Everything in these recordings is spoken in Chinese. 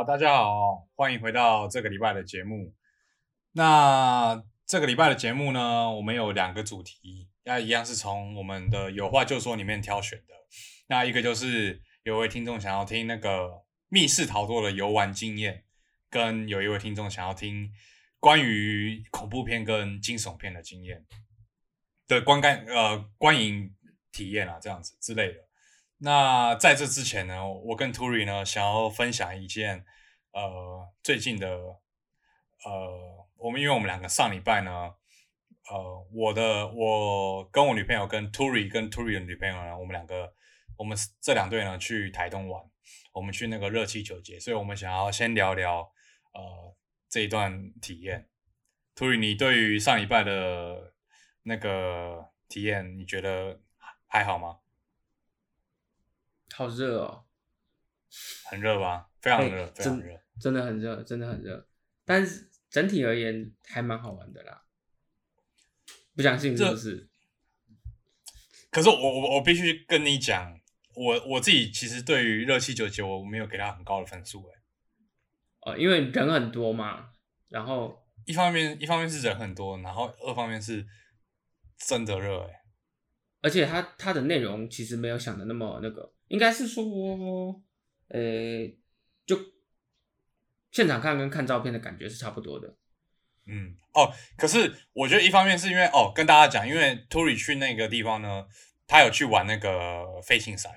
好，大家好，欢迎回到这个礼拜的节目。那这个礼拜的节目呢，我们有两个主题，那一样是从我们的有话就说里面挑选的。那一个就是有位听众想要听那个密室逃脱的游玩经验，跟有一位听众想要听关于恐怖片跟惊悚片的经验的观感呃观影体验啊，这样子之类的。那在这之前呢，我跟 Turi 呢想要分享一件呃最近的呃，我们因为我们两个上礼拜呢，呃，我的我跟我女朋友跟 Turi 跟 Turi 的女朋友呢，我们两个我们这两队呢去台东玩，我们去那个热气球节，所以我们想要先聊聊呃这一段体验。Turi，你对于上礼拜的那个体验，你觉得还好吗？好热哦，很热吧？非常热，非常热。真的很热，真的很热。但是整体而言还蛮好玩的啦。不相信是不是？可是我我我必须跟你讲，我我自己其实对于热气球节我没有给他很高的分数哎。哦，因为人很多嘛，然后一方面一方面是人很多，然后二方面是真的热哎。而且它它的内容其实没有想的那么那个，应该是说，呃，就现场看跟看照片的感觉是差不多的。嗯，哦，可是我觉得一方面是因为哦，跟大家讲，因为 Tory 去那个地方呢，他有去玩那个飞行伞。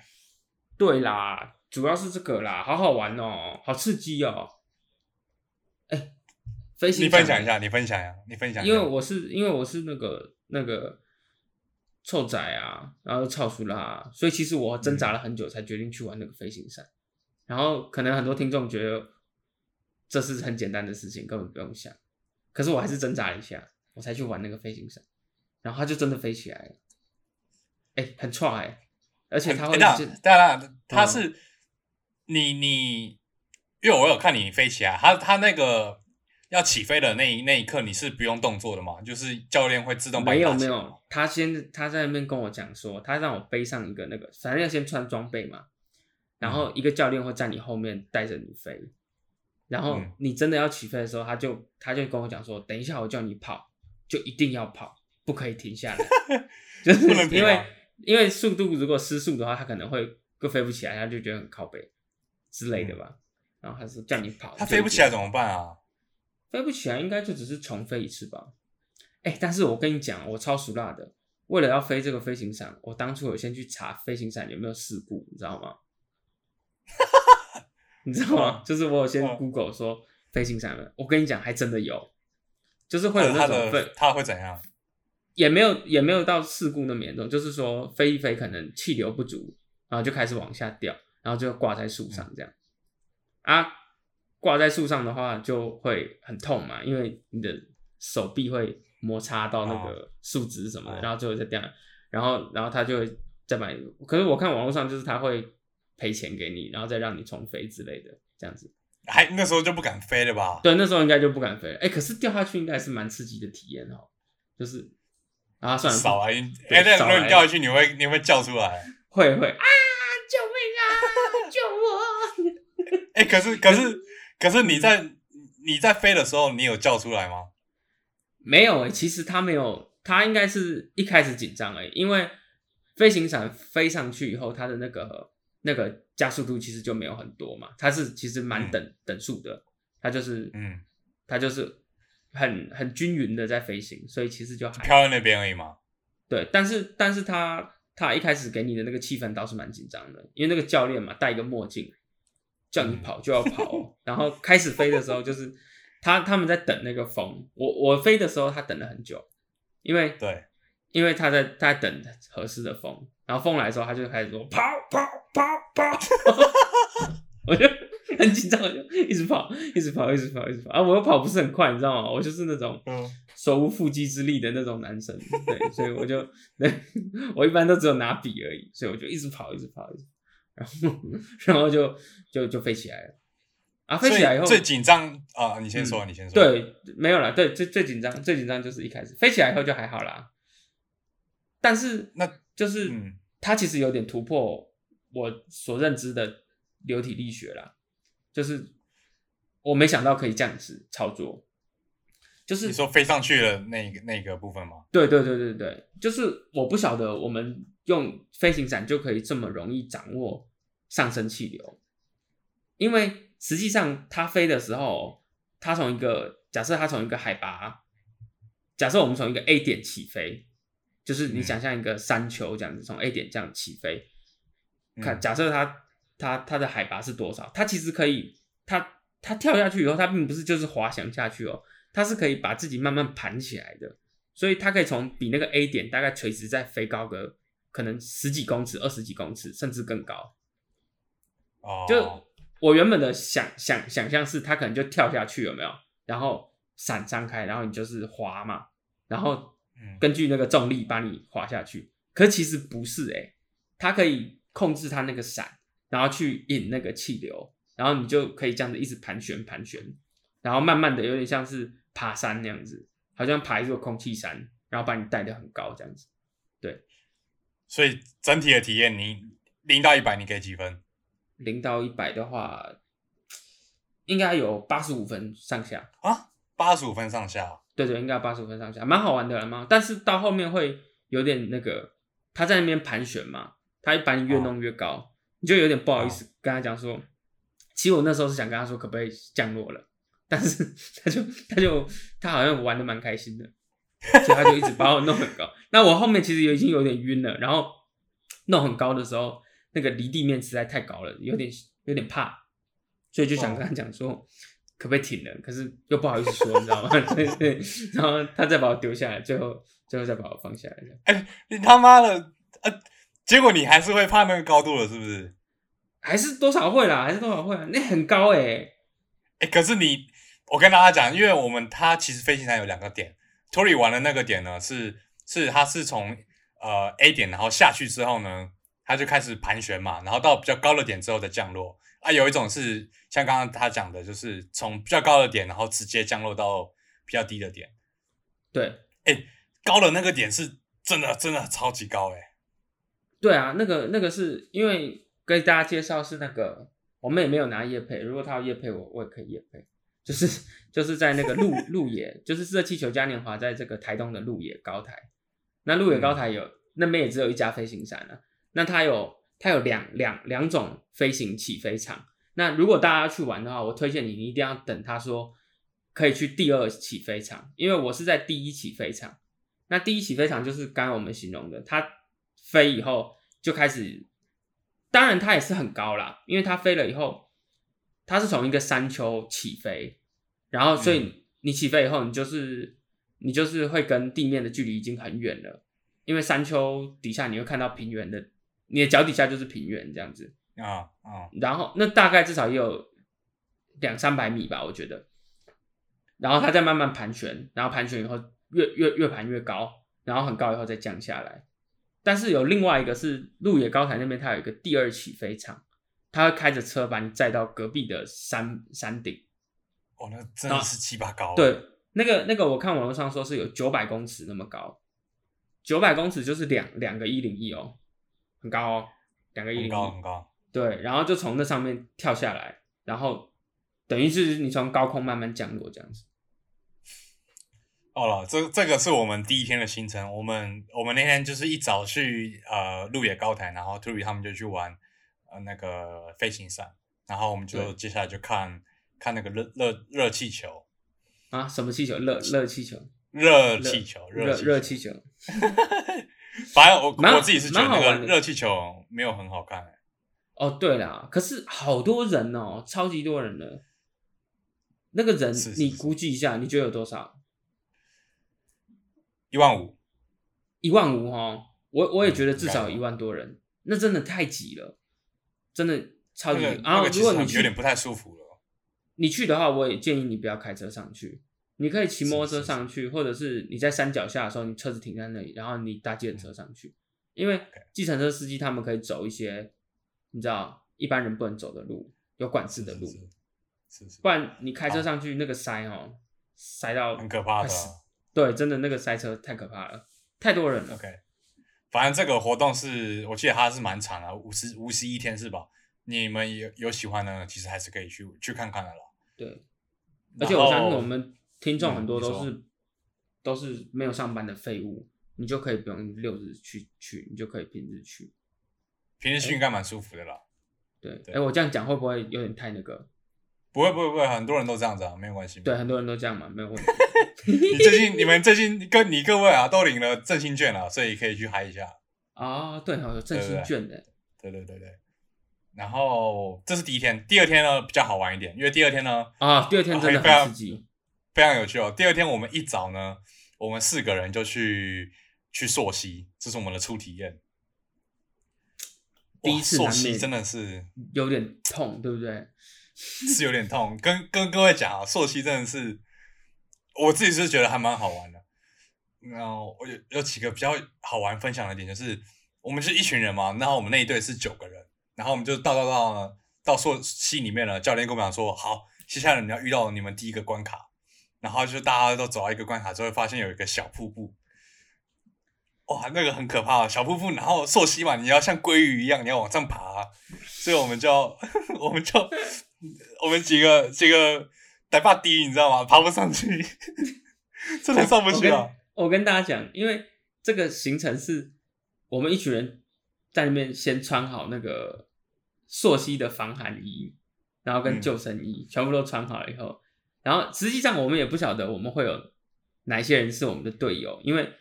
对啦，主要是这个啦，好好玩哦，好刺激哦。哎，飞行，你分享一下，你分享一下，你分享一下。因为我是因为我是那个那个。臭仔啊，然后臭熟啦，所以其实我挣扎了很久才决定去玩那个飞行伞。然后可能很多听众觉得这是很简单的事情，根本不用想。可是我还是挣扎了一下，我才去玩那个飞行伞，然后它就真的飞起来了。哎，很创哎，而且它会，当然它是你你，因为我有看你飞起来，它它那个。要起飞的那一那一刻，你是不用动作的嘛？就是教练会自动没有没有，他先他在那边跟我讲说，他让我背上一个那个，反正要先穿装备嘛。然后一个教练会在你后面带着你飞，然后你真的要起飞的时候，他就他就跟我讲说，等一下我叫你跑，就一定要跑，不可以停下来，就是因为因为速度如果失速的话，他可能会更飞不起来，他就觉得很靠背之类的吧。然后他说叫你跑，他飞不起来怎么办啊？飞不起来，应该就只是重飞一次吧。哎，但是我跟你讲，我超熟辣的。为了要飞这个飞行伞，我当初有先去查飞行伞有没有事故，你知道吗？你知道吗？就是我有先 Google 说飞行伞，我跟你讲，还真的有，就是会有那种飞，它会怎样？也没有，也没有到事故那么严重，就是说飞一飞，可能气流不足，然后就开始往下掉，然后就挂在树上这样啊。挂在树上的话就会很痛嘛，因为你的手臂会摩擦到那个树枝什么的，然后最后再掉，然后然后他就会再买。可是我看网络上就是他会赔钱给你，然后再让你重飞之类的，这样子。还那时候就不敢飞了吧？对，那时候应该就不敢飞了。哎，可是掉下去应该是蛮刺激的体验哦，就是啊，算了，少了，哎，那如果你掉下去，你会你会叫出来？会会啊！救命啊！救我！哎，可是可是。可是你在你在飞的时候，你有叫出来吗？没有诶，其实他没有，他应该是一开始紧张诶，因为飞行伞飞上去以后，它的那个那个加速度其实就没有很多嘛，它是其实蛮等等速的，它就是嗯，它就是很很均匀的在飞行，所以其实就飘在那边而已嘛。对，但是但是他他一开始给你的那个气氛倒是蛮紧张的，因为那个教练嘛戴一个墨镜。叫你跑就要跑，然后开始飞的时候就是 他他们在等那个风，我我飞的时候他等了很久，因为对，因为他在他在等合适的风，然后风来的时候他就开始说跑跑跑跑，我就很紧张，就一直跑一直跑一直跑一直跑。啊！我又跑不是很快，你知道吗？我就是那种手无缚鸡之力的那种男生，对，所以我就对我一般都只有拿笔而已，所以我就一直跑一直跑一直。然后，然后就就就飞起来了啊！飞起来以后最紧张啊！你先说，你先说。对，没有了。对，最最紧张，最紧张就是一开始飞起来以后就还好啦。但是那就是它其实有点突破我所认知的流体力学啦。就是我没想到可以这样子操作，就是你说飞上去了那个那个部分吗？对对对对对，就是我不晓得我们用飞行伞就可以这么容易掌握上升气流，因为实际上它飞的时候，它从一个假设它从一个海拔，假设我们从一个 A 点起飞，就是你想象一个山丘这样子从 A 点这样起飞，看假设它它它的海拔是多少，它其实可以它它跳下去以后，它并不是就是滑翔下去哦，它是可以把自己慢慢盘起来的。所以它可以从比那个 A 点大概垂直再飞高个可能十几公尺、二十几公尺，甚至更高。哦，就我原本的想想想象是，他可能就跳下去，有没有？然后伞张开，然后你就是滑嘛，然后根据那个重力把你滑下去。可其实不是诶、它可以控制它那个伞，然后去引那个气流，然后你就可以这样子一直盘旋盘旋，然后慢慢的有点像是爬山那样子。好像爬一座空气山，然后把你带的很高这样子，对。所以整体的体验，你零到一百，你给几分？零到一百的话，应该有八十五分上下啊，八十五分上下。对对，应该八十五分上下，蛮好玩的了嘛。但是到后面会有点那个，他在那边盘旋嘛，他把你越弄越高，哦、你就有点不好意思跟他讲说，其实我那时候是想跟他说，可不可以降落了。但是 他就他就他好像玩的蛮开心的，所以他就一直把我弄很高。那我后面其实已经有点晕了，然后弄很高的时候，那个离地面实在太高了，有点有点怕，所以就想跟他讲说，哦、可不可以停了？可是又不好意思说，你知道吗？对对。然后他再把我丢下来，最后最后再把我放下来。哎、欸，你他妈的，呃，结果你还是会怕那个高度了，是不是？还是多少会啦，还是多少会啊？那很高哎、欸，哎、欸，可是你。我跟大家讲，因为我们它其实飞行伞有两个点，Tory 玩的那个点呢是是它是从呃 A 点然后下去之后呢，它就开始盘旋嘛，然后到比较高的点之后再降落啊。有一种是像刚刚他讲的，就是从比较高的点然后直接降落到比较低的点。对，哎、欸，高的那个点是真的真的超级高哎、欸。对啊，那个那个是因为跟大家介绍是那个我们也没有拿叶配，如果他要叶配我，我也可以叶配。就是就是在那个鹿鹿野，就是热气球嘉年华，在这个台东的鹿野高台。那鹿野高台有、嗯、那边也只有一家飞行伞啊。那它有它有两两两种飞行起飞场。那如果大家去玩的话，我推荐你，你一定要等他说可以去第二起飞场，因为我是在第一起飞场。那第一起飞场就是刚刚我们形容的，它飞以后就开始，当然它也是很高啦，因为它飞了以后。它是从一个山丘起飞，然后所以你起飞以后，你就是你就是会跟地面的距离已经很远了，因为山丘底下你会看到平原的，你的脚底下就是平原这样子。啊啊，然后那大概至少也有两三百米吧，我觉得，然后它再慢慢盘旋，然后盘旋以后越越越盘越高，然后很高以后再降下来，但是有另外一个是鹿野高台那边，它有一个第二起飞场。他会开着车把你载到隔壁的山山顶，哦，那真的是七八高。对，那个那个我看网络上说是有九百公尺那么高，九百公尺就是两两个一零一哦，很高哦，两个一零一，很高很高。对，然后就从那上面跳下来，然后等于是你从高空慢慢降落这样子。哦了，这这个是我们第一天的行程。我们我们那天就是一早去呃鹿野高台，然后 Tory 他们就去玩呃那个飞行伞，然后我们就接下来就看看那个热热热气球啊，什么气球？热热气球？热气球？热热气球？反正我 蛮我自己是觉得那个热气球没有很好看、欸，哦，对啦，可是好多人哦，超级多人的。那个人你估计一下，你觉得有多少？一万五。一万五哦，我我也觉得至少嗯一万多人，那真的太挤了，真的超级。那个然后如果你去有点不太舒服了。你去的话，我也建议你不要开车上去，你可以骑摩托车是是。上去，或者是你在山脚下的时候，你车子停在那里，然后你搭计程车上去，因为计程车司机他们可以走一些你知道一般人不能走的路，有管制的路，是是是。不然你开车上去那个塞哦，塞到很可怕的对，真的那个塞车太可怕了，太多人了。OK，反正这个活动是我记得它是蛮长的，五十五十一天是吧？你们有有喜欢的，其实还是可以去去看看的啦。对，而且我相信我们听众嗯很多都是、都是没有上班的废物，你就可以不用六日去去，你就可以平日去。平日去应该蛮舒服的啦。对，哎、对我这样讲会不会有点太那个？不会不会不会，很多人都这样子啊，没有关系。对，很多人都这样嘛，没有问题。你最近你们最近跟你各位啊都领了振兴券了，所以可以去嗨一下。啊、对哦，有振兴券的，对对对对。然后这是第一天，第二天呢比较好玩一点，因为第二天呢啊，第二天真的非常很刺激。非常有趣哦。第二天我们一早呢，我们四个人就去去溯溪，这是我们的初体验。第一次哇溯溪真的是有点痛，对不对？是有点痛，跟跟各位讲啊，溯溪真的是我自己是觉得还蛮好玩的。然后我有有几个比较好玩分享的点，就是我们是一群人嘛，然后我们那一队是九个人，然后我们就到到到呢到溯溪里面了，教练跟我们讲说，好，接下来你要遇到你们第一个关卡，然后就大家都走到一个关卡之后，发现有一个小瀑布。哇，那个很可怕，小瀑布，然后溯溪嘛，你要像鲑鱼一样，你要往上爬、所以我们就 我们就我们几个几个呆爸低，你知道吗？爬不上去，真的上不去啊！我跟大家讲，因为这个行程是我们一群人在那边先穿好那个溯溪的防寒衣，然后跟嗯救生衣、全部都穿好了以后，然后实际上我们也不晓得我们会有哪些人是我们的队友，因为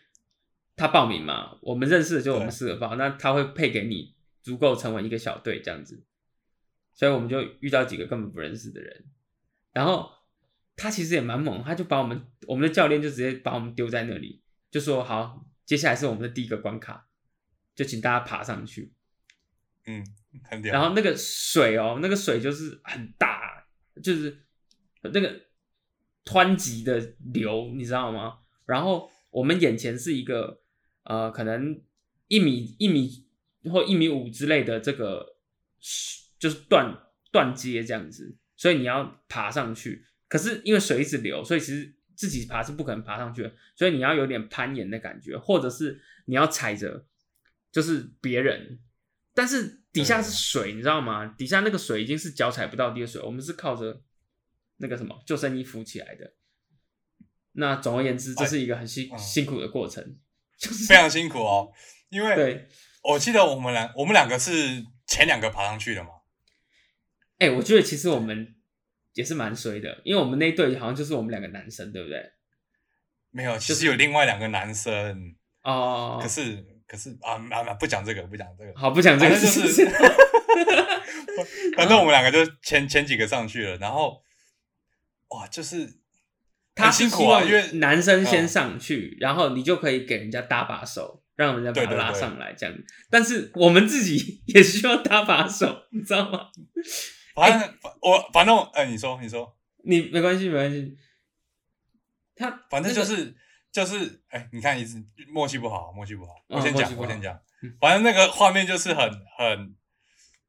他报名嘛，我们认识的就我们四个报，那他会配给你足够成为一个小队这样子，所以我们就遇到几个根本不认识的人，然后他其实也蛮猛，他就把我们我们的教练就直接把我们丢在那里，就说好，接下来是我们的第一个关卡，就请大家爬上去。嗯。然后那个水哦，那个水就是很大，就是那个湍急的流，你知道吗？然后我们眼前是一个呃，可能一米一米或一米五之类的这个，就是断断接这样子，所以你要爬上去。可是因为水一直流，所以其实自己爬是不可能爬上去的，所以你要有点攀岩的感觉，或者是你要踩着，就是别人，但是底下是水，你知道吗？底下那个水已经是脚踩不到地的水，我们是靠着那个什么救生衣浮起来的。那总而言之，这是一个很辛、嗯辛苦的过程，就是 非常辛苦哦，因为对。我记得我们两我们两个是前两个爬上去的嘛。哎、我觉得其实我们也是蛮衰的，因为我们那一队好像就是我们两个男生，对不对？没有，其实有另外两个男生，哦，可是可是啊啊啊不讲这个，不讲这个，好不讲这个就是事 反正我们两个就前前几个上去了，然后哇，就是他辛苦啊，因为男生先嗯上去，然后你就可以给人家搭把手，让人家把他拉上来这样。但是我们自己 也需要搭把手，你知道吗？反正我反正哎，你说你说，你没关系，没关系。他反正就那个是就是哎，你看一直默契不好，默契不好，嗯我先讲我先讲嗯，反正那个画面就是很很，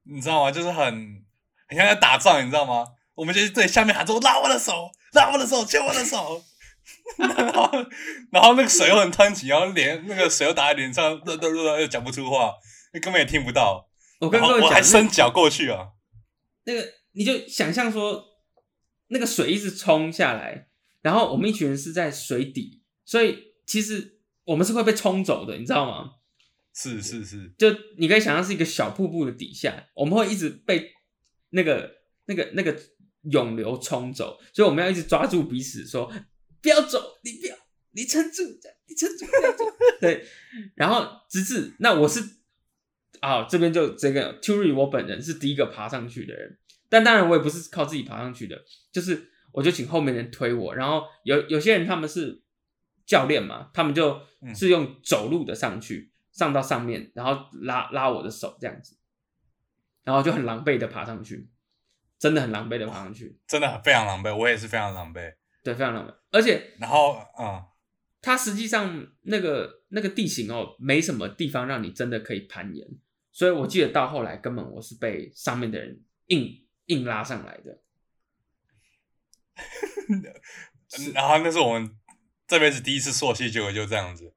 你知道吗？就是很很像在打仗，你知道吗？我们就是对下面喊说拉我的手，拉我的手，牵我的手。然后，然后那个水又很湍急，然后脸那个水又打在脸上，热热热又讲不出话，根本也听不到。我跟我还伸脚过去啊，那个你就想象说，那个水一直冲下来，然后我们一群人是在水底，所以其实我们是会被冲走的，你知道吗？是是是，就你可以想象是一个小瀑布的底下，我们会一直被那个那个那个涌流冲走，所以我们要一直抓住彼此说不要走，你不要，你撑住，你撑住，不要走。对，然后直至那我是啊这边就这个 Turi 我本人是第一个爬上去的人，但当然我也不是靠自己爬上去的，就是我就请后面人推我，然后有有些人他们是教练嘛，他们就嗯是用走路的上去。上到上面，然后拉拉我的手这样子，然后就很狼狈的爬上去，真的很狼狈的爬上去，真的非常狼狈，我也是非常狼狈。对，非常狼狈。而且然后，嗯，它实际上那个那个地形哦，没什么地方让你真的可以攀岩，所以我记得到后来根本我是被上面的人硬硬拉上来的。嗯然后那是我们这辈子第一次溯溪，结果就这样子。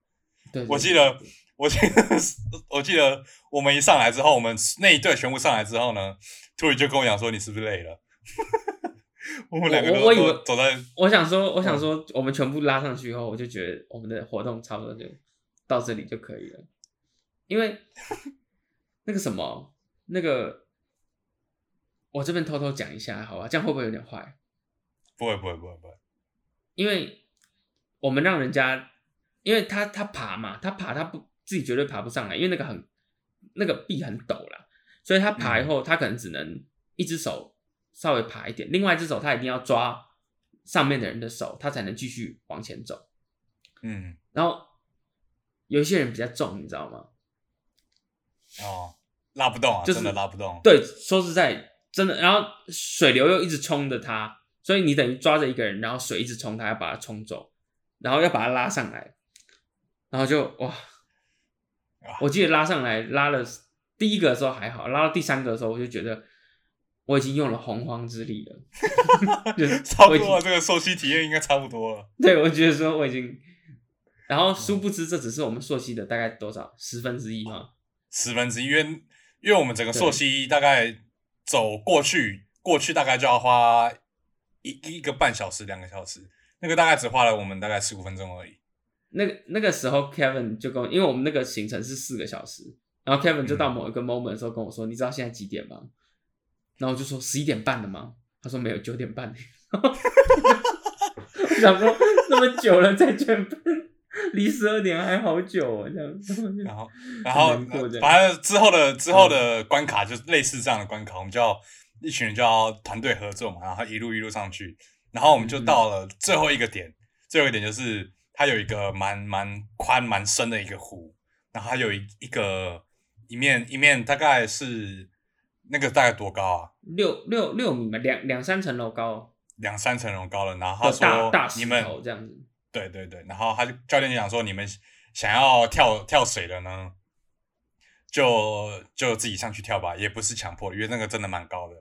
对，对我记得，我记得，我记得我们一上来之后，我们那一队全部上来之后呢，突然就跟我讲说：“你是不是累了？” 我们两个我我以为走在，我想说，我想说，我们全部拉上去以后，我就觉得我们的活动差不多就到这里就可以了，因为那个什么，那个我这边偷偷讲一下，好吧？这样会不会有点坏？不会，不会，不会，不会，因为我们让人家，因为他他爬嘛，他爬他不自己绝对爬不上来，因为那个很那个壁很陡啦，所以他爬以后，他可能只能一只手。稍微爬一点，另外一只手他一定要抓上面的人的手，他才能继续往前走。嗯，然后有一些人比较重，你知道吗？哦，拉不动啊，真的拉不动。对，说实在，真的。然后水流又一直冲着他，所以你等于抓着一个人，然后水一直冲他，要把他冲走，然后要把他拉上来，然后就哇！我记得拉上来拉了第一个的时候还好，拉到第三个的时候，我就觉得。我已经用了洪荒之力了，差不多，这个溯溪体验应该差不多了。对，我觉得说我已经，然后殊不知这只是我们溯溪的大概多少十分之一吗？十分之一，因为因为我们整个溯溪大概走过去，过去大概就要花一一个半小时、两个小时，那个大概只花了我们大概十五分钟而已。那个那个时候，Kevin 就跟，因为我们那个行程是四个小时，然后 Kevin 就到某一个 moment 的时候跟我说：“你知道现在几点吗？”然后我就说十一点半了吗？他说没有，九点半。我想说那么久了才九点半，离十二点还好久哦，这样。然后，然后，反正之后的之后的关卡就是类似这样的关卡，我们就要一群人就要团队合作嘛，然后一路一路上去，然后我们就到了最后一个点，最后一个点就是它有一个蛮蛮宽蛮深的一个湖，然后它有一一个一面一面大概是。那个大概多高啊？六六六米嘛，两两三层楼高。两三层楼高了，然后他说：“你们这样子。”对对对，然后他就教练就讲说：“你们想要跳跳水的呢，就就自己上去跳吧，也不是强迫，因为那个真的蛮高的。”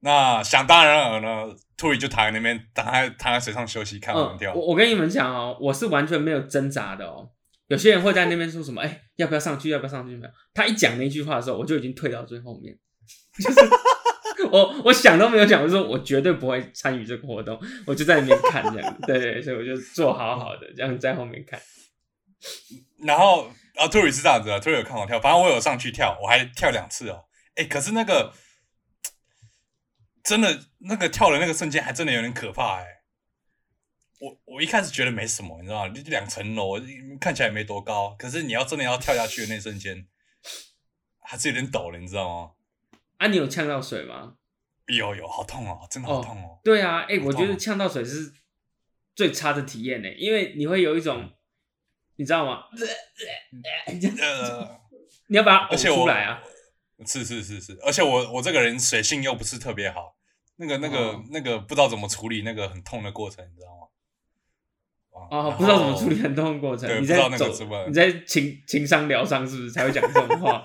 那想当然尔呢，兔里就躺在那边，躺在躺在水上休息，看我们跳。我我跟你们讲哦，我是完全没有挣扎的哦。有些人会在那边说什么？哎，要不要上去？要不要上去？没有。他一讲那句话的时候，我就已经退到最后面。就是我，我想都没有想，我说我绝对不会参与这个活动，我就在那边看这样。对对，所以我就坐好好的，这样在后面看。然后啊，托里是这样子啊，托里有看我跳，反正我有上去跳，我还跳两次哦。哎，可是那个真的那个跳的那个瞬间，还真的有点可怕哎。我我一开始觉得没什么，你知道吗？两层楼看起来没多高，可是你要真的要跳下去的那瞬间，还是有点抖了，你知道吗？啊，你有呛到水吗？有有，好痛哦，真的好痛哦。对啊，哎，我觉得呛到水是最差的体验呢，因为你会有一种，你知道吗？呃，你要把它呕出来啊！是是是是，而且我我这个人水性又不是特别好，那个那个那个不知道怎么处理那个很痛的过程，你知道吗？哦，不知道怎么处理很痛的过程，你在走，你在情情商疗伤是不是才会讲这种话？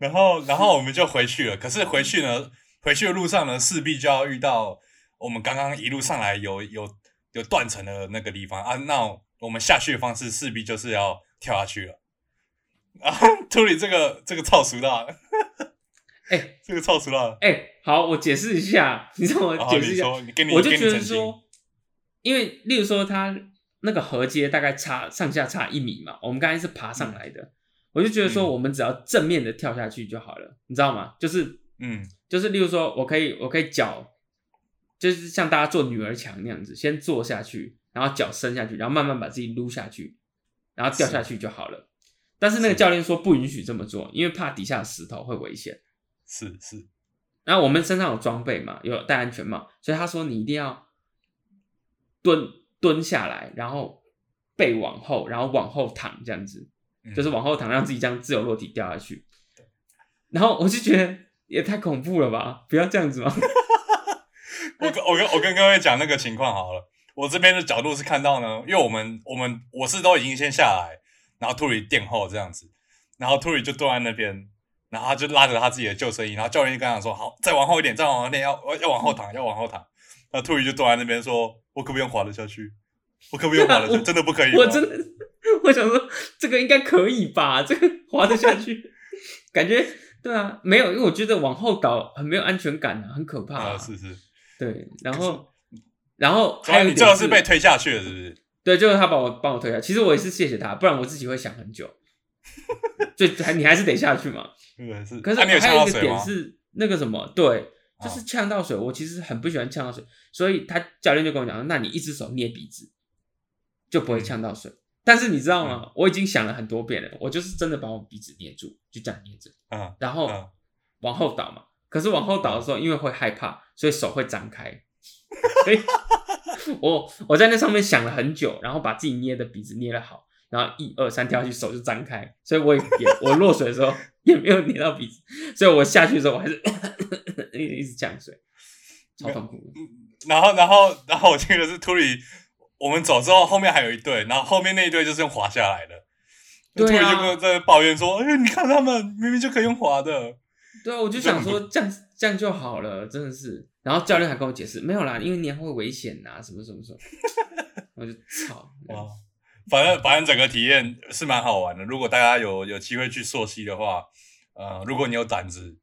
然后，然后我们就回去了。可是回去呢，回去的路上呢，势必就要遇到我们刚刚一路上来有有有断层的那个地方啊。那我们下去的方式势必就是要跳下去了。啊，处理这个这个超熟的，哎，这个超熟的，哎，好，我解释一下，你让我解释一下，我就觉得说。因为，例如说，它那个河阶大概差上下差一米嘛，我们刚才是爬上来的，我就觉得说，我们只要正面的跳下去就好了，你知道吗？就是，嗯，就是例如说，我可以，我可以脚，就是像大家做女儿墙那样子，先坐下去，然后脚伸下去，然后慢慢把自己撸下去，然后掉下去就好了。但是那个教练说不允许这么做，因为怕底下石头会危险。是是。然后我们身上有装备嘛，有戴安全帽，所以他说你一定要。蹲蹲下来，然后背往后，然后往后躺，这样子，就是往后躺，让自己这样自由落体掉下去。然后我就觉得也太恐怖了吧！不要这样子嘛。我跟我跟我跟各位讲那个情况好了。我这边的角度是看到呢，因为我们我们我是都已经先下来，然后兔里垫后这样子，然后兔里就蹲在那边，然后他就拉着他自己的救生衣，然后教练就跟他说：“好，再往后一点，再往后一点，要要往后躺，要往后躺。”然后兔里就坐在那边说：“我可不可以滑得下去？我可不可以滑得下去？真的不可以？我真的，我想说这个应该可以吧？这个 滑得下去，感觉对啊，没有，因为我觉得往后倒很没有安全感啊，很可怕、啊，是是。对，然后然后还有一点最后是被推下去了，是不是？对，就是他把我帮我推下，其实我也是谢谢他，不然我自己会想很久。就还你还是得下去嘛。可是还有一个？点是那个什么，对，就是哦呛到水。我其实很不喜欢呛到水，所以他教练就跟我讲，那你一只手捏鼻子，就不会呛到水。但是你知道嗯吗？我已经想了很多遍了，我就是真的把我鼻子捏住，就这样捏着，嗯然后嗯往后倒嘛。可是往后倒的时候，因为会害怕，所以手会张开。所以我我在那上面想了很久，然后把自己捏的鼻子捏了好，然后一二三跳下去，手就张开，所以我也也我落水的时候 也没有捏到鼻子，所以我下去的时候我还是一直一直降水，超痛苦。然后，然后，然后我记得是图里，我们走之后，后面还有一队，然后后面那一队就是用滑下来的。对就跟在抱怨说：“哎、你看他们明明就可以用滑的。对啊，我就想说 这样这样就好了，真的是。然后教练还跟我解释，没有啦，因为你会危险呐，什么什么什么。我就操，” 哇，反正反正整个体验是蛮好玩的。如果大家有有机会去溯溪的话，呃，如果你有胆子，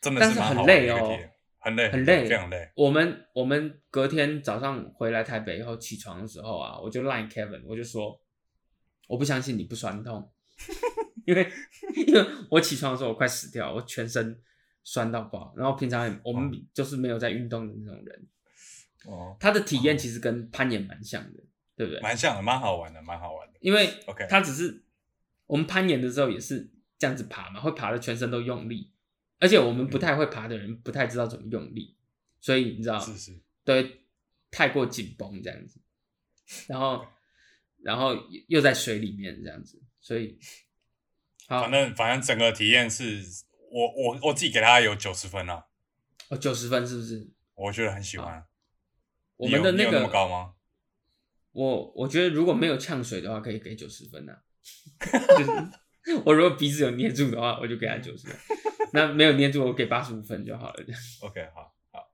真的是蛮好玩的很累哦一个体验，很累，很累非常累。我们我们隔天早上回来台北以后起床的时候啊，我就 line Kevin，我就说我不相信你不酸痛，因为因为我起床的时候我快死掉，我全身酸到爆。然后平常也我们就是没有在运动的那种人，哦，他的体验其实跟攀岩蛮像的，对不对？蛮像的，蛮好玩的，蛮好玩的。因为 OK 他只是我们攀岩的时候也是这样子爬嘛，会爬的全身都用力，而且我们不太会爬的人不太知道怎么用力，所以你知道，是是，对，太过紧绷这样子，然后然后又在水里面这样子，所以好反，正反正整个体验是我我我自己给他有九十分啊，哦，九十分是不是？我觉得很喜欢。我们的那你有你有那高吗？我我觉得如果没有呛水的话，可以给九十分啊。就是 我如果鼻子有捏住的话，我就给他九十分；那没有捏住，我给八十五分就好了。这 样 OK，好好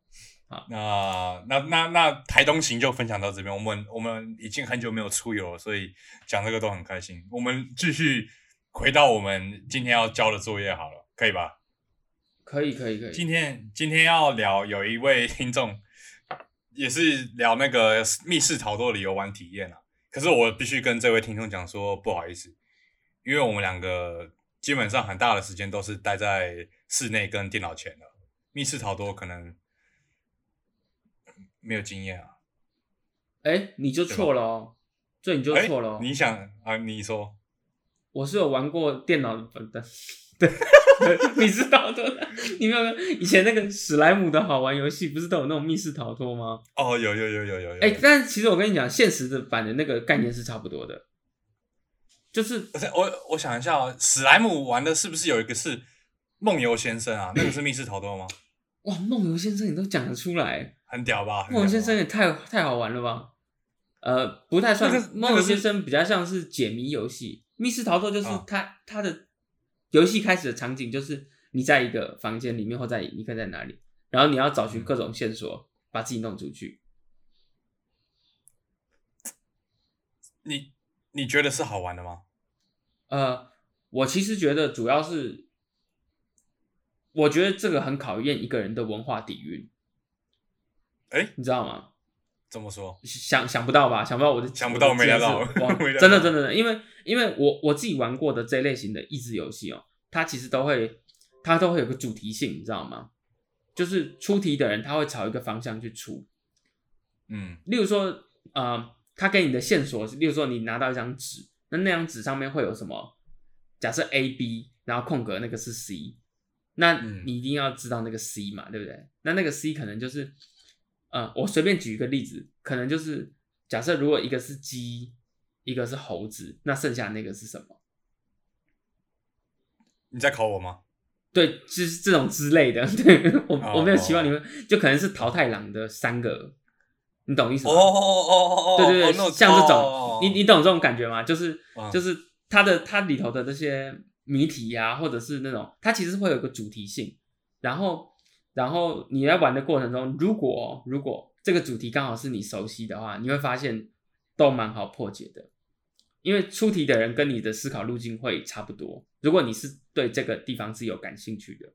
好那那那那台东行就分享到这边。我们我们已经很久没有出游了，所以讲这个都很开心。我们继续回到我们今天要交的作业好了，可以吧？可以，可以，可以。今天今天要聊有一位听众也是聊那个密室逃脱的游玩体验啊。可是我必须跟这位听众讲说，不好意思，因为我们两个基本上很大的时间都是待在室内跟电脑前的，密室逃脱可能没有经验啊。哎、你就错了哦，这你就哎错了哦。你想啊？你说我是有玩过电脑的本的，对，密室逃脱的。你没有没有以前那个史莱姆的好玩游戏，不是都有那种密室逃脱吗？哦，有有有有有有，哎、但其实我跟你讲，现实的版的那个概念是差不多的，就是我我想一下哦，史莱姆玩的是不是有一个是梦游先生啊？那个是密室逃脱吗？哇，梦游先生你都讲得出来，很屌吧？梦游先生也太太好玩了吧？呃，不太算，梦游先生比较像是解谜游戏，密室逃脱就是啊它它的游戏开始的场景就是你在一个房间里面或在你可以在哪里，然后你要找寻各种线索，把自己弄出去。你你觉得是好玩的吗？呃，我其实觉得主要是，我觉得这个很考验一个人的文化底蕴，哎，你知道吗？怎么说？想想不到吧？想不到我的想不到没料到 真的真的因为因为我我自己玩过的这类型的益智游戏哦，它其实都会它都会有个主题性，你知道吗？就是出题的人他会朝一个方向去出，嗯例如说呃，他给你的线索是，例如说你拿到一张纸，那那张纸上面会有什么？假设 A B，然后空格那个是 C，那嗯你一定要知道那个 C 嘛，对不对？那那个 C 可能就是，呃，我随便举一个例子，可能就是假设如果一个是鸡，一个是猴子，那剩下那个是什么？你在考我吗？对，就是这种之类的。对我哦我没有期望你们，就可能是桃太郎的三个，你懂意思吗？哦哦哦哦哦，对对对，像这种，哦你你懂这种感觉吗？就是、嗯就是它的它里头的这些谜题呀、或者是那种，它其实会有一个主题性，然后然后你在玩的过程中，如果如果这个主题刚好是你熟悉的话，你会发现都蛮好破解的，因为出题的人跟你的思考路径会差不多。如果你是对这个地方是有感兴趣的，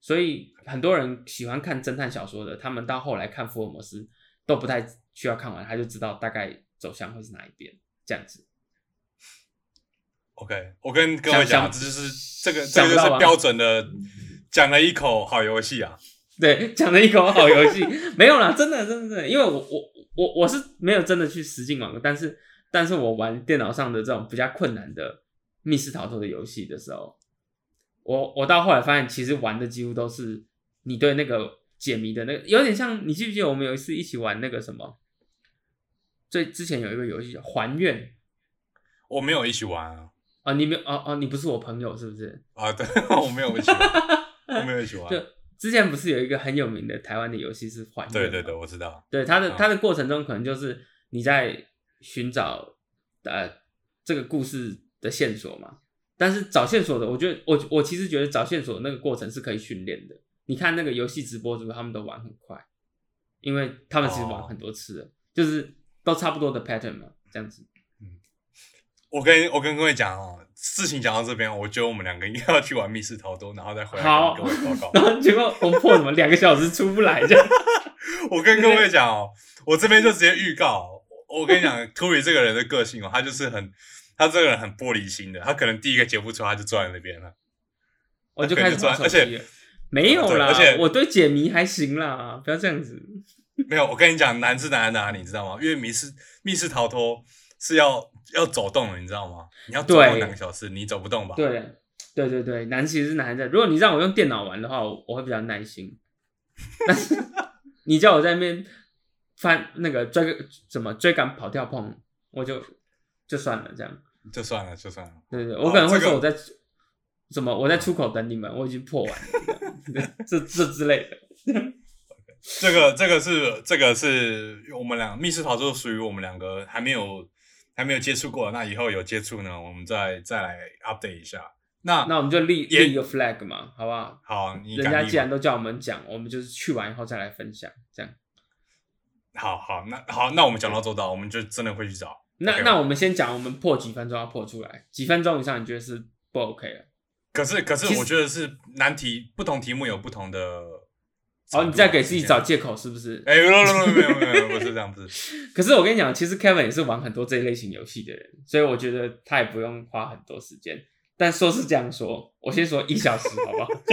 所以很多人喜欢看侦探小说的，他们到后来看福尔摩斯都不太需要看完，他就知道大概走向会是哪一边这样子。OK，我跟各位讲，这就是这个这个就是标准的讲了一口好游戏啊。对，讲了一口好游戏，没有啦，真的，真的，真的，因为我我我我是没有真的去实境玩过，但是但是我玩电脑上的这种比较困难的密室逃脱的游戏的时候，我我到后来发现，其实玩的几乎都是你对那个解谜的那个，有点像你记不记得我们有一次一起玩那个什么，最之前有一个游戏叫还愿我没有一起玩啊。啊，你没有哦哦，你不是我朋友是不是？啊，对，我没有一起玩，我没有一起玩。就之前不是有一个很有名的台湾的游戏是还愿？对对对，我知道。对它的嗯它的过程中，可能就是你在寻找呃这个故事的线索嘛。但是找线索的，我觉得我我其实觉得找线索那个过程是可以训练的。你看那个游戏直播主，他们都玩很快，因为他们其实玩哦很多次了，就是都差不多的 pattern 嘛，这样子。嗯我跟我跟各位讲哦，事情讲到这边，我觉得我们两个应该要去玩密室逃脱，然后再回来好跟各位报告。然后结果我们破什么两个小时出不来这样。我跟各位讲哦，我这边就直接预告，我跟你讲，图里这个人的个性哦，他就是很，他这个人很玻璃心的，他可能第一个解不出，他就坐在那边了。我就开始玩手而且。没有啦，而且我对解谜还行啦，不要这样子。没有，我跟你讲，难是难在哪里，你知道吗？因为密室密室逃脱是要要走动的，你知道吗？你要走动两个小时，你走不动吧？对，对对对，难其实是难在，如果你让我用电脑玩的话，我我会比较耐心。但是 你叫我在那边翻那个追个什么追赶跑跳碰，我就就算了这样。就算了，就算了。对对，我可能会说我在、什么我在出口等你们，我已经破完了这，这这之类的。这个这个是这个是我们俩密室逃脱属于我们两个还没有还没有接触过，那以后有接触呢，我们再再来 update 一下。那那我们就立立一个 flag 嘛，好不好？好，你人家既然都叫我们讲，我们就是去完以后再来分享，这样。好好，那好，那我们讲到做到，我们就真的会去找。那那我们先讲，我们破几分钟要破出来，几分钟以上你觉得是不 OK 了？可是可是我觉得是难题，不同题目有不同的。哦，你在给自己找。借口是不是？哎，没有没有没有没有不是这样，不是。可是我跟你讲，其实 Kevin 也是玩很多这一类型游戏的人，所以我觉得他也不用花很多时间。但说是这样说，我先说一小时，好不好？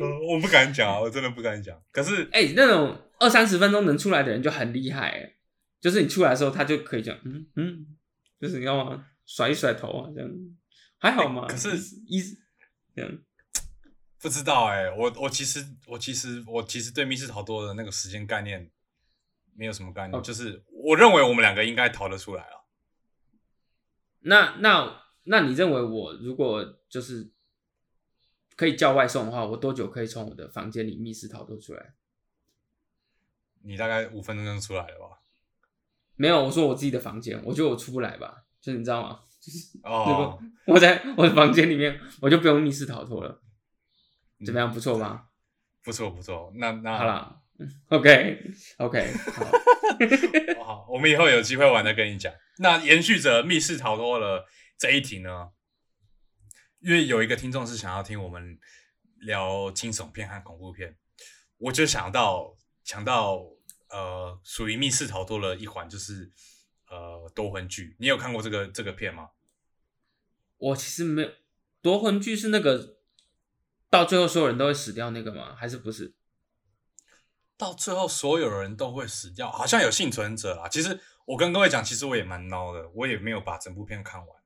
呃我不敢讲啊，我真的不敢讲。可是哎、那种二三十分钟能出来的人就很厉害、哎，就是你出来的时候，他就可以讲，嗯嗯，就是你知道吗？甩一甩头啊，这样还好嘛。哎可是一这样，不知道哎、我我其实我其实我其实对密室逃脱的那个时间概念没有什么概念，哦就是我认为我们两个应该逃得出来啊。那那那你认为我如果就是可以叫外送的话，我多久可以从我的房间里密室逃脱出来？你大概五分钟就出来了吧？没有，我说我自己的房间，我觉得我出不来吧，就是你知道吗？哦，我在我的房间里面，我就不用密室逃脱了，怎么样？不错吧？不错不错，那那好了嗯，OK OK，好，哦好，我们以后有机会玩再跟你讲。那延续着密室逃脱了这一题呢，因为有一个听众是想要听我们聊惊悚片和恐怖片，我就想到想到呃，属于密室逃脱的一环就是呃夺魂剧。你有看过这个这个片吗？我其实没有夺魂剧是那个到最后所有人都会死掉那个吗？还是不是？到最后所有人都会死掉，好像有幸存者啦。其实我跟各位讲，其实我也蛮孬的，我也没有把整部片看完，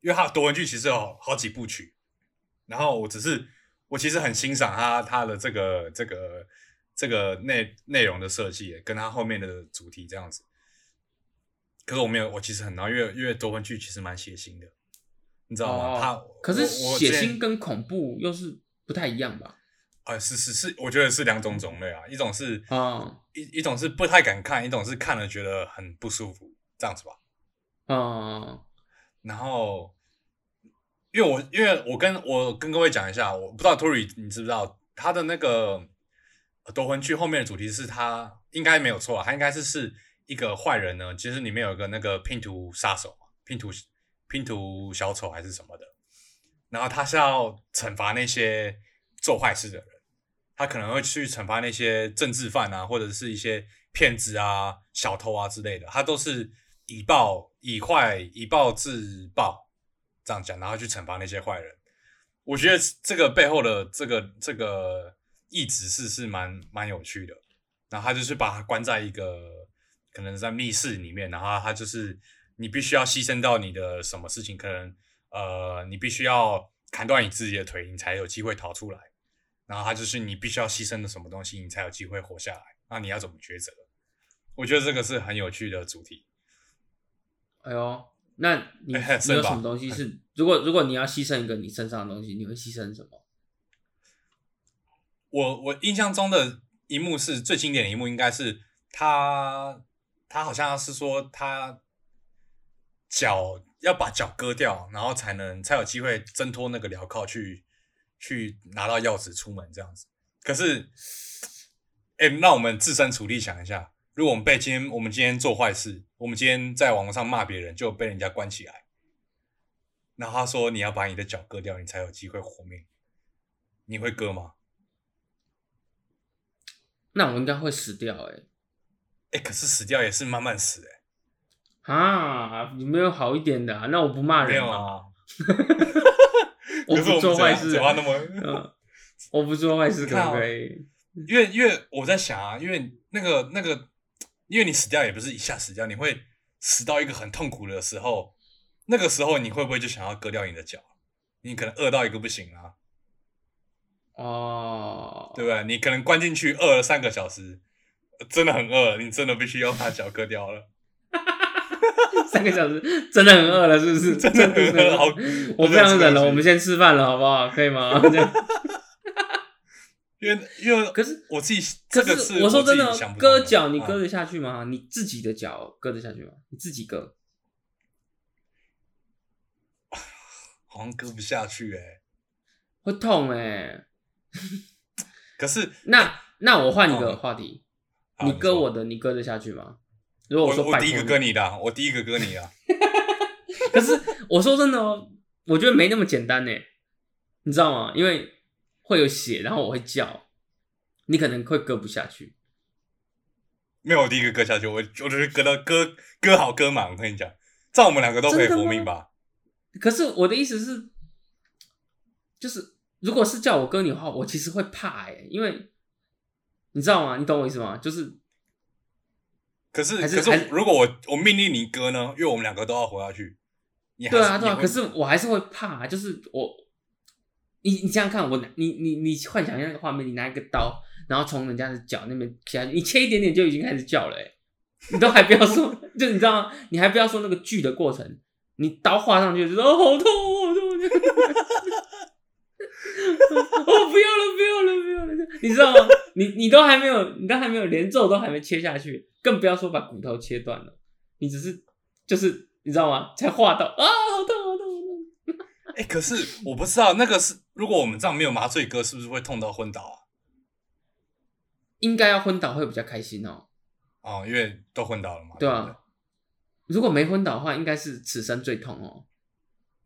因为他夺魂剧其实有好几部曲，然后我只是我其实很欣赏他他的这个这个这个内内容的设计，跟他后面的主题这样子。可是我没有，我其实很孬，因为因为夺魂剧其实蛮血腥的，你知道吗？它哦可是血腥跟恐怖又是不太一样吧？啊、是是是，我觉得是两种种类啊，一种是啊一一种是不太敢看，一种是看了觉得很不舒服，这样子吧。啊然后，因为我因为我跟我跟各位讲一下，我不知道 Tory 你知不知道他的那个呃夺魂剧后面的主题是他应该没有错啊，他应该是是一个坏人呢，其实里面有一个那个拼图杀手嘛，拼图拼图小丑还是什么的，然后他是要惩罚那些做坏事的人，他可能会去惩罚那些政治犯啊，或者是一些骗子啊、小偷啊之类的，他都是以暴以坏以暴制暴这样讲，然后去惩罚那些坏人。我觉得这个背后的这个这个意旨是是蛮蛮有趣的。然后他就是把他关在一个可能在密室里面，然后他就是你必须要牺牲到你的什么事情，可能呃你必须要砍断你自己的腿，你才有机会逃出来。然后他就是你必须要牺牲的什么东西，你才有机会活下来。那你要怎么抉择？我觉得这个是很有趣的主题。哎呦，那你 你有什么东西是？如果如果你要牺牲一个你身上的东西，你会牺牲什么？我我印象中的。一幕是最经典的一幕，应该是他，他好像是说他脚要把脚割掉，然后才能才有机会挣脱那个镣铐去去拿到钥匙出门这样子。可是，哎，那我们自身处地想一下，如果我们被今天我们今天做坏事，我们今天在网络上骂别人，就被人家关起来，然后他说你要把你的脚割掉，你才有机会活命，你会割吗？那我应该会死掉哎，哎，可是死掉也是慢慢死哎，啊，有没有好一点的？那我不骂人啊，我不做坏事，嘴巴那么，我不做坏事可不可以？因为因为我在想啊，因为那个那个，因为你死掉也不是一下死掉，你会死到一个很痛苦的时候，那个时候你会不会就想要割掉你的脚？你可能饿到一个不行啊。哦，对不对？你可能关进去饿了三个小时，真的很饿，你真的必须要把脚割掉了。三个小时真的很饿了，是不是？真的很饿，好，我不想忍了，我们先吃饭了，好不好？可以吗？因为因为可是我自己，这个是我说真的，割脚你割得下去吗？你自己的脚割得下去吗？你自己割，好像割不下去哎，会痛哎。可是，那那我换一个话题，你割我的，你割得下去吗？如果我说我第一个割你的，我第一个割你的。可是我说真的哦，我觉得没那么简单呢，你知道吗？因为会有血，然后我会叫，你可能会割不下去。没有，我第一个割下去，我我只是割到割割好割满。我跟你讲，这样我们两个都可以活命吧？可是我的意思是，就是。如果是叫我割你的话，我其实会怕哎，因为你知道吗？你懂我意思吗？就是，可是可是，如果我我命令你哥呢？因为我们两个都要活下去。对啊，对啊。可是我还是会怕，就是我，你你想想看，我你你你幻想一下那个画面，你拿一个刀，然后从人家的脚那边切，你切一点点就已经开始叫了欸，你都还不要说，就你知道吗？你还不要说那个锯的过程，你刀划上去就说哦好痛好痛。哦，不要了，不要了，不要了！你知道吗？你你都还没有，你都还没有连肉都还没切下去，更不要说把骨头切断了。你只是就是你知道吗？才划到啊，好痛，好痛，好痛！哎，可是我不知道那个是，如果我们这样没有麻醉哥，是不是会痛到昏倒啊？应该要昏倒会比较开心哦。哦，因为都昏倒了嘛。对啊。如果没昏倒的话，应该是此生最痛哦。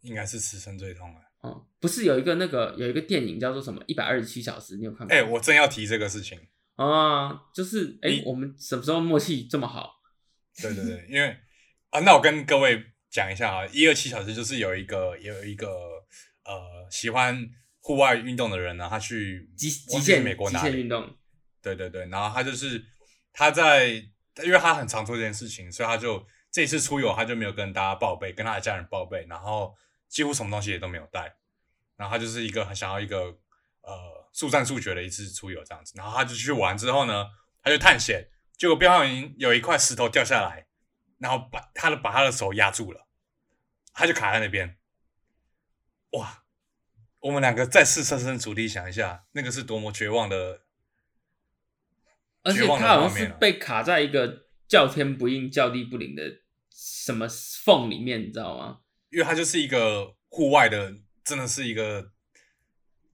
应该是此生最痛啊。哦，不是有一个那个有一个电影叫做什么一百二十七小时，你有看过？哎，我正要提这个事情啊，就是哎，我们什么时候默契这么好？对对对，因为啊，那我跟各位讲一下啊，一二七小时就是有一个有一个呃喜欢户外运动的人呢，他去极极限美国极限运动，对对对，然后他就是他在，因为他很常做这件事情，所以他就这次出游他就没有跟大家报备，跟他的家人报备，然后。几乎什么东西也都没有带，然后他就是一个很想要一个呃速战速决的一次出游这样子，然后他就去玩之后呢，他就探险，结果边上有一块石头掉下来，然后把他的把他的手压住了，他就卡在那边。哇，我们两个再次设身处地想一下，那个是多么绝望的，而且他好像是被卡在一个叫天不应叫地不灵的什么缝里面，你知道吗？因为它就是一个户外的，真的是一个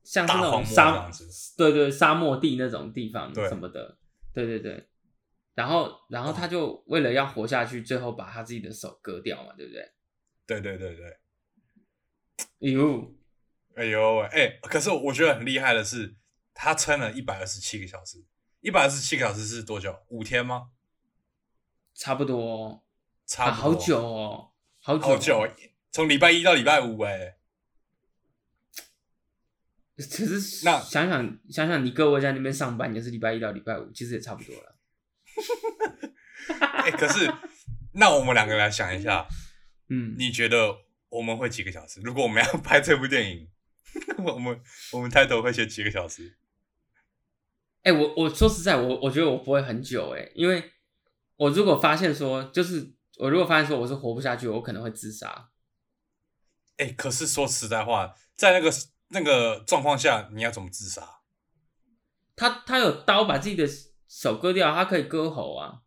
像那种沙，对对，沙漠地那种地方什么的，对对对。然后然后他就为了要活下去，最后把他自己的手割掉嘛，对不对？对对对对。哎呦，哎呦，哎，可是我觉得很厉害的是，他撑了一百二十七个小时。一百二十七个小时是多久？五天吗？差不多，差好久哦，好久，好久，从礼拜一到礼拜五，哎。其实那想想想想，你各位在那边上班也是礼拜一到礼拜五，其实也差不多了。哎，可是那我们两个来想一下，嗯，你觉得我们会几个小时？如果我们要拍这部电影，我们我们抬头会写几个小时？哎，我我说实在，我我觉得我不会很久，哎，因为我如果发现说，就是我如果发现说我是活不下去，我可能会自杀。哎，可是说实在话，在那个。那个状况下，你要怎么自杀？他他有刀把自己的手割掉，他可以割喉啊！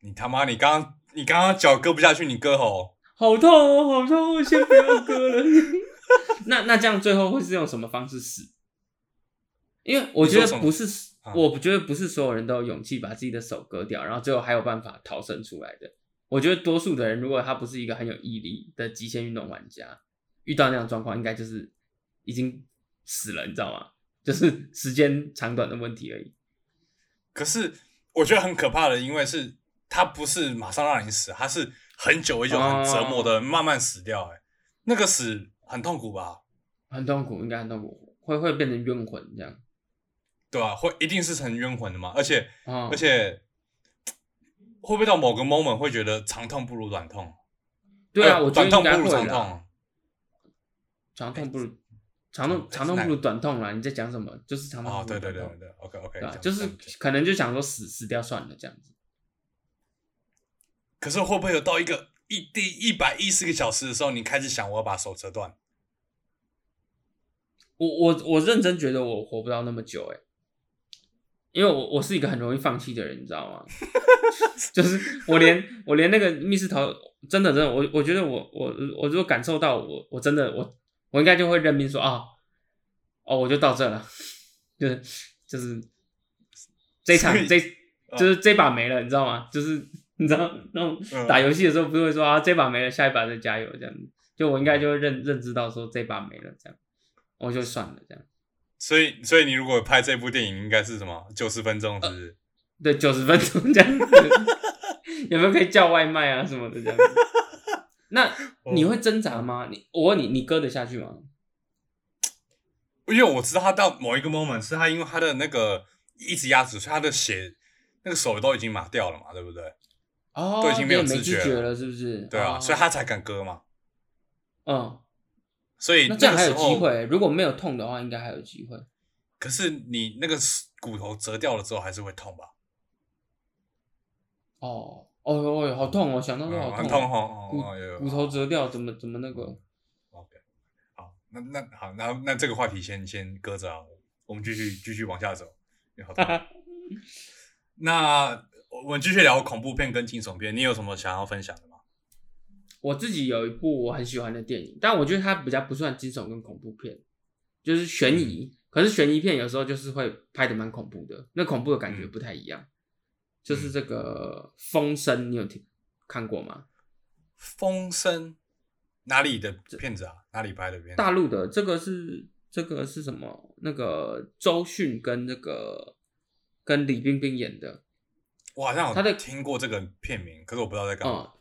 你他妈，你刚刚你刚刚脚割不下去，你割喉，好痛哦，好痛！哦先不要割了。那那这样最后会是用什么方式死？因为我觉得不是，我觉得不是所有人都有勇气把自己的手割掉，然后最后还有办法逃生出来的。我觉得多数的人，如果他不是一个很有毅力的极限运动玩家。遇到那样状况，应该就是已经死了，你知道吗？就是时间长短的问题而已。可是我觉得很可怕的，因为是他不是马上让你死，他是很久很久很折磨的慢慢死掉。哎，那个死很痛苦吧？很痛苦，应该很痛苦，会会变成冤魂这样。对啊，会一定是成冤魂的嘛？而且而且会不会到某个 moment 会觉得长痛不如短痛？对啊，我觉得应该会痛。长痛不如长痛，长痛不如短痛啦！你在讲什么？就是长痛不如短痛。对对对对，OK OK。对就是可能就想说死死掉算了这样子。可是会不会有到一个一第一百一十个小时的时候，你开始想我要把手折断？我我我认真觉得我活不到那么久哎，因为我我是一个很容易放弃的人，你知道吗？就是我连我连那个密室逃真的真的我我觉得我我我如果感受到我我真的我。我应该就会认命说啊，哦，我就到这了，就是就是这场这就是这把没了，你知道吗？就是你知道那种打游戏的时候不会说啊，这把没了，下一把再加油这样子。就我应该就会认认知到说这把没了这样，我就算了这样。所以所以你如果拍这部电影，应该是什么九十分钟是不是？对，九十分钟这样子。有没有可以叫外卖啊什么的这样子？那你会挣扎吗？你我问你，你割得下去吗？因为我知道他到某一个 moment 是他因为他的那个一直压制，所以他的血那个手都已经麻掉了嘛，对不对？哦，都已经没有知觉了，是不是？对啊，所以他才敢割嘛。嗯，所以那这样还有机会。如果没有痛的话，应该还有机会。可是你那个骨头折掉了之后，还是会痛吧？哦。哦哟，好痛哦！想到都好痛，痛哦，骨骨头折掉，怎么怎么那个？OK，好，那那好，那那这个话题先先搁着啊，我们继续继续往下走。好的，那我们继续聊恐怖片跟惊悚片，你有什么想要分享的吗？我自己有一部我很喜欢的电影，但我觉得它比较不算惊悚跟恐怖片，就是悬疑。可是悬疑片有时候就是会拍的蛮恐怖的，那恐怖的感觉不太一样。就是这个《风声》，你有听看过吗？风声哪里的片子啊？哪里拍的片？大陆的。这个是这个是什么？那个周迅跟那个跟李冰冰演的。我好像他的听过这个片名，可是我不知道在干嘛。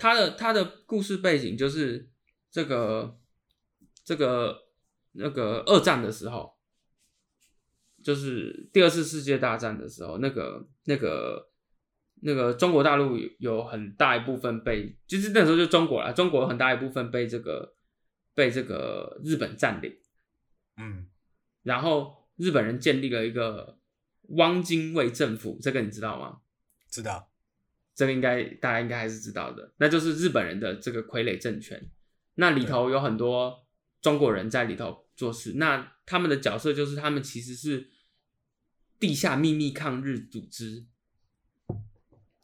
他的他的故事背景就是这个这个那个二战的时候。就是第二次世界大战的时候，那个、那个、那个中国大陆有很大一部分被，就是那时候就中国啦，中国很大一部分被这个被这个日本占领，嗯，然后日本人建立了一个汪精卫政府，这个你知道吗？知道，这个应该大家应该还是知道的，那就是日本人的这个傀儡政权，那里头有很多中国人在里头。做事，那他们的角色就是他们其实是地下秘密抗日组织，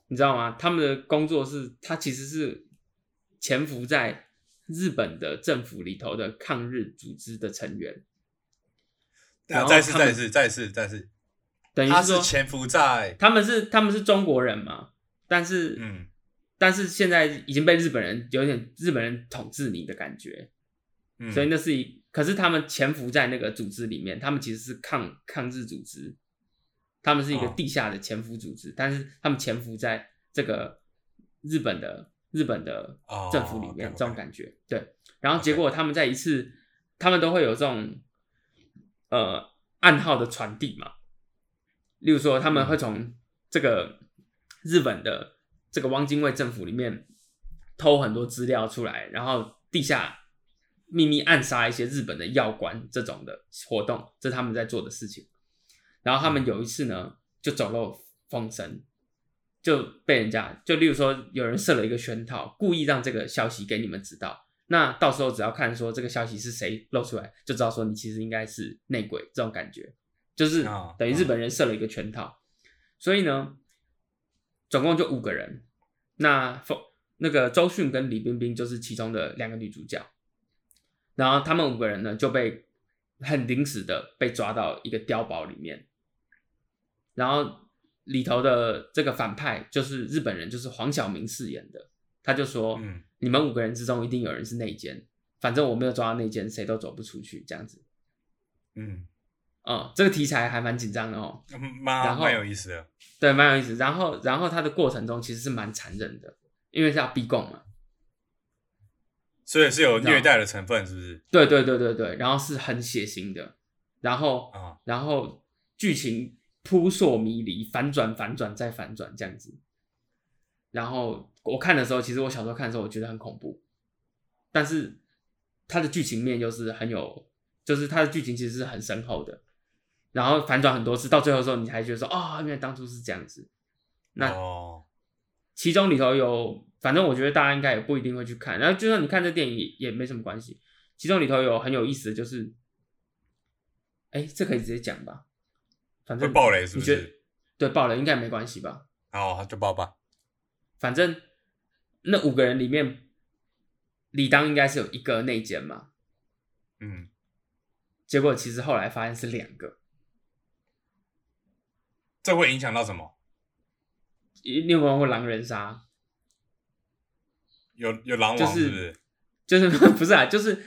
你知道吗？他们的工作是，他其实是潜伏在日本的政府里头的抗日组织的成员。再次，再次，再次，再次，等于说是潜伏在他们是他们是中国人嘛，但是嗯。但是现在已经被日本人有点日本人统治你的感觉，嗯，所以那是一，可是他们潜伏在那个组织里面，他们其实是抗抗日组织，他们是一个哦。地下的潜伏组织，但是他们潜伏在这个日本的日本的哦政府里面这种感觉。对，然后结果他们在一次，他们都会有这种呃暗号的传递嘛，例如说他们嗯。会从这个日本的这个汪精卫政府里面偷很多资料出来，然后地下秘密暗杀一些日本的要官这种的活动，这是他们在做的事情。然后他们有一次呢，就走漏风声，就被人家就例如说有人设了一个圈套，故意让这个消息给你们知道。那到时候只要看说这个消息是谁露出来，就知道说你其实应该是内鬼这种感觉，就是啊等于日本人设了一个圈套。所以呢，总共就五个人。那风那个周迅跟李冰冰就是其中的两个女主角，然后他们五个人呢就被很临时的被抓到一个碉堡里面，然后里头的这个反派就是日本人，就是黄晓明饰演的，他就说，嗯你们五个人之中一定有人是内奸，反正我没有抓到内奸，谁都走不出去，这样子。嗯，嗯，这个题材还蛮紧张的哦。嗯蛮蛮有意思的。对，蛮有意思。然后，然后它的过程中其实是蛮残忍的，因为是要逼供嘛。所以是有虐待的成分，是不是？对对对对对，然后是很血腥的，然后啊，然后剧情扑朔迷离，反转反转再反转这样子。然后我看的时候，其实我小时候看的时候，我觉得很恐怖，但是它的剧情面又是很有，就是它的剧情其实是很深厚的。然后反转很多次，到最后的时候，你还觉得说，哦，原来当初是这样子。那哦，其中里头有，反正我觉得大家应该也不一定会去看，然后就算你看这电影也也没什么关系。其中里头有很有意思的就是，哎，这可以直接讲吧？反正会爆雷是不是？对，爆雷应该没关系吧？好，就爆吧。反正那五个人里面，理当应该是有一个内奸嘛，嗯，结果其实后来发现是两个。这会影响到什么？你你有没有玩过狼人杀？有有狼就是王是不是？就是 不是啊？就是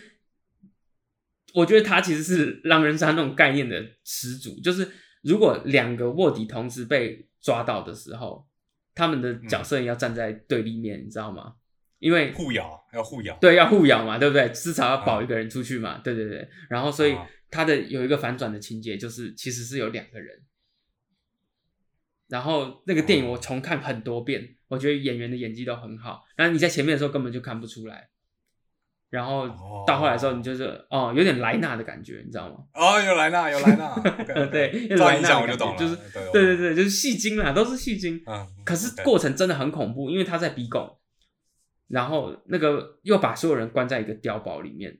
我觉得他其实是狼人杀那种概念的始祖。就是如果两个卧底同时被抓到的时候，他们的角色要站在对立面，你知道吗？因为互咬要互咬。对要互咬嘛，对不对？至少要保一个人出去嘛，对对对。然后所以啊他的有一个反转的情节，就是其实是有两个人。然后那个电影我重看很多遍，我觉得演员的演技都很好。然后你在前面的时候根本就看不出来，然后哦到后来的时候，你就是哦，有点莱纳的感觉，你知道吗？哦，有莱纳，有莱纳。对这样一讲莱纳我就懂了。就是对对对对，就是戏精啦，都是戏精。嗯，可是过程真的很恐怖，因为他在逼供，然后那个又把所有人关在一个碉堡里面，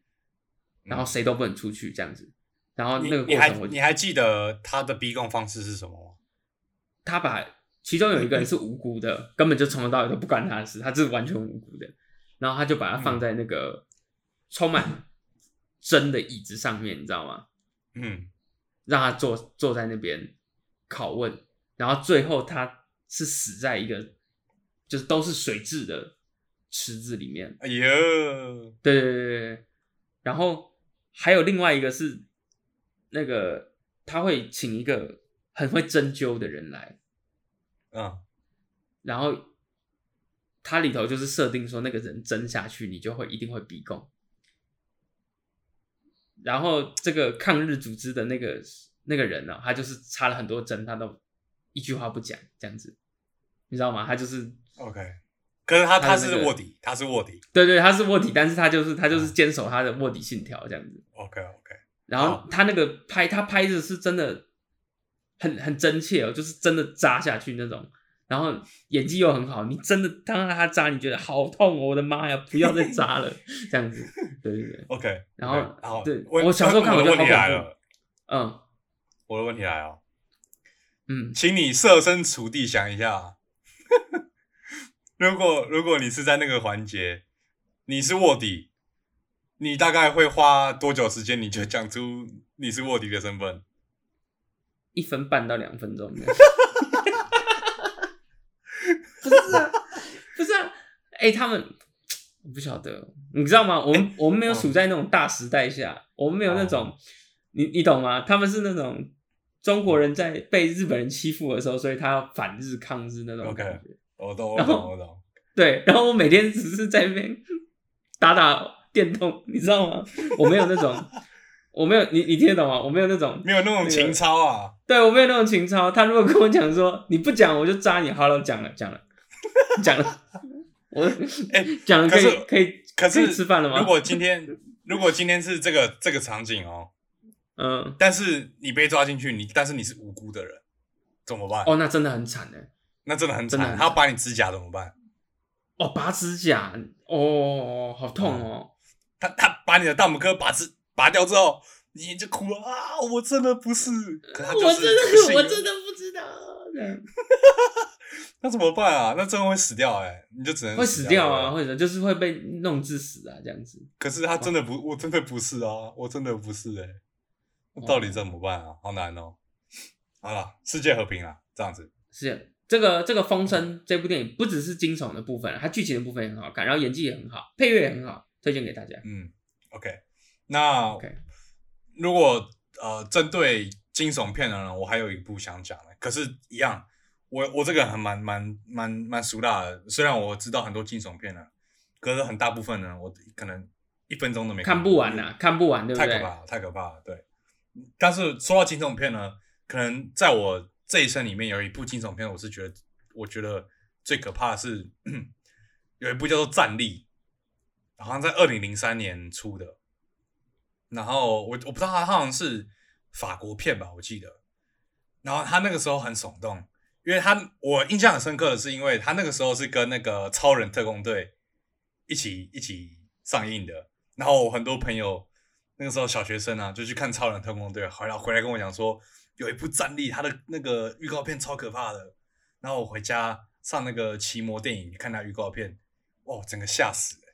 然后谁都不能出去这样子。然后那个嗯你你还过程我你还记得他的逼供方式是什么吗？他把其中有一个人是无辜的，根本就从头到尾都不关他的事，他是完全无辜的。然后他就把他放在那个充满针的椅子上面，你知道吗？嗯，让他坐坐在那边拷问，然后最后他是死在一个就是都是水质的池子里面。哎呦，对对对对对，然后还有另外一个是那个他会请一个很会针灸的人来，嗯，然后它里头就是设定说那个人针下去，你就会一定会逼供。然后这个抗日组织的那个那个人呢、他就是插了很多针，他都一句话不讲，这样子，你知道吗？他就是 OK，可是他他是卧底，他是卧底。对对，他是卧底，但是他就是他就是坚守他的卧底信条这样子。OK OK，然后他那个拍，他拍的是真的很很真切哦，就是真的扎下去那种。然后演技又很好，你真的当他扎，你觉得好痛哦！我的妈呀，不要再扎了，这样子。对对对，OK，然后后对我我小时候看我的我就好问题来恐怖了，嗯我的问题来了，嗯，请你设身处地想一下，如果如果你是在那个环节，你是卧底，你大概会花多久时间？你就讲出你是卧底的身份？一分半到两分钟。不是啊，不是啊，哎，他们我不晓得，你知道吗？我们我们没有处在那种大时代下，我们没有那种，你你懂吗？他们是那种中国人在被日本人欺负的时候，所以他要反日抗日那种感觉。我懂，我懂，我懂。对，然后我每天只是在那边打打电动，你知道吗？我没有那种，我没有你你听得懂吗？我没有那种，没有那种情操啊。对，我没有那种情操。他如果跟我讲说你不讲我就扎你，好了，讲了讲了讲了，我 哎讲了可以可以可是吃饭了吗？如果今天如果今天是这个这个场景哦，嗯，但是你被抓进去，你但是你是无辜的人，怎么办？哦，那真的很惨哎。那真的很惨，他要拔你指甲怎么办？哦，拔指甲，哦，好痛哦！他他把你的大拇哥拔指拔掉之后，你就哭了啊！我真的不是，我真的我真的不知道。那怎么办啊？那真的会死掉哎！你就只能会死掉啊，或者就是会被弄致死啊，这样子。可是他真的不，我真的不是啊，我真的不是哎，到底怎么办啊？好难哦！好了，世界和平啊，这样子是。这个这个《风声》这部电影不只是惊悚的部分，它剧情的部分也很好看，然后演技也很好，配乐也很好，推荐给大家。嗯，OK，那如果呃针对惊悚片的呢，我还有一部想讲的，可是，一样，我我这个人还蛮蛮蛮蛮俗辣的，虽然我知道很多惊悚片呢，可是很大部分呢，我可能一分钟都没看不完呐，看不完，对不对？太可怕了，太可怕了，对。但是说到惊悚片呢，可能在我这一生里面有一部惊悚片，我是觉得，我觉得最可怕的是 有一部叫做《战力》，好像在二零零三年出的。然后我我不知道他好像是法国片吧，我记得。然后他那个时候很耸动，因为他我印象很深刻的是，因为他那个时候是跟那个《超人特工队》一起一起上映的。然后我很多朋友那个时候小学生啊，就去看《超人特工队》，回来回来跟我讲说。有一部战力，他的那个预告片超可怕的。然后我回家上那个奇摩电影看他预告片，哦，整个吓死了，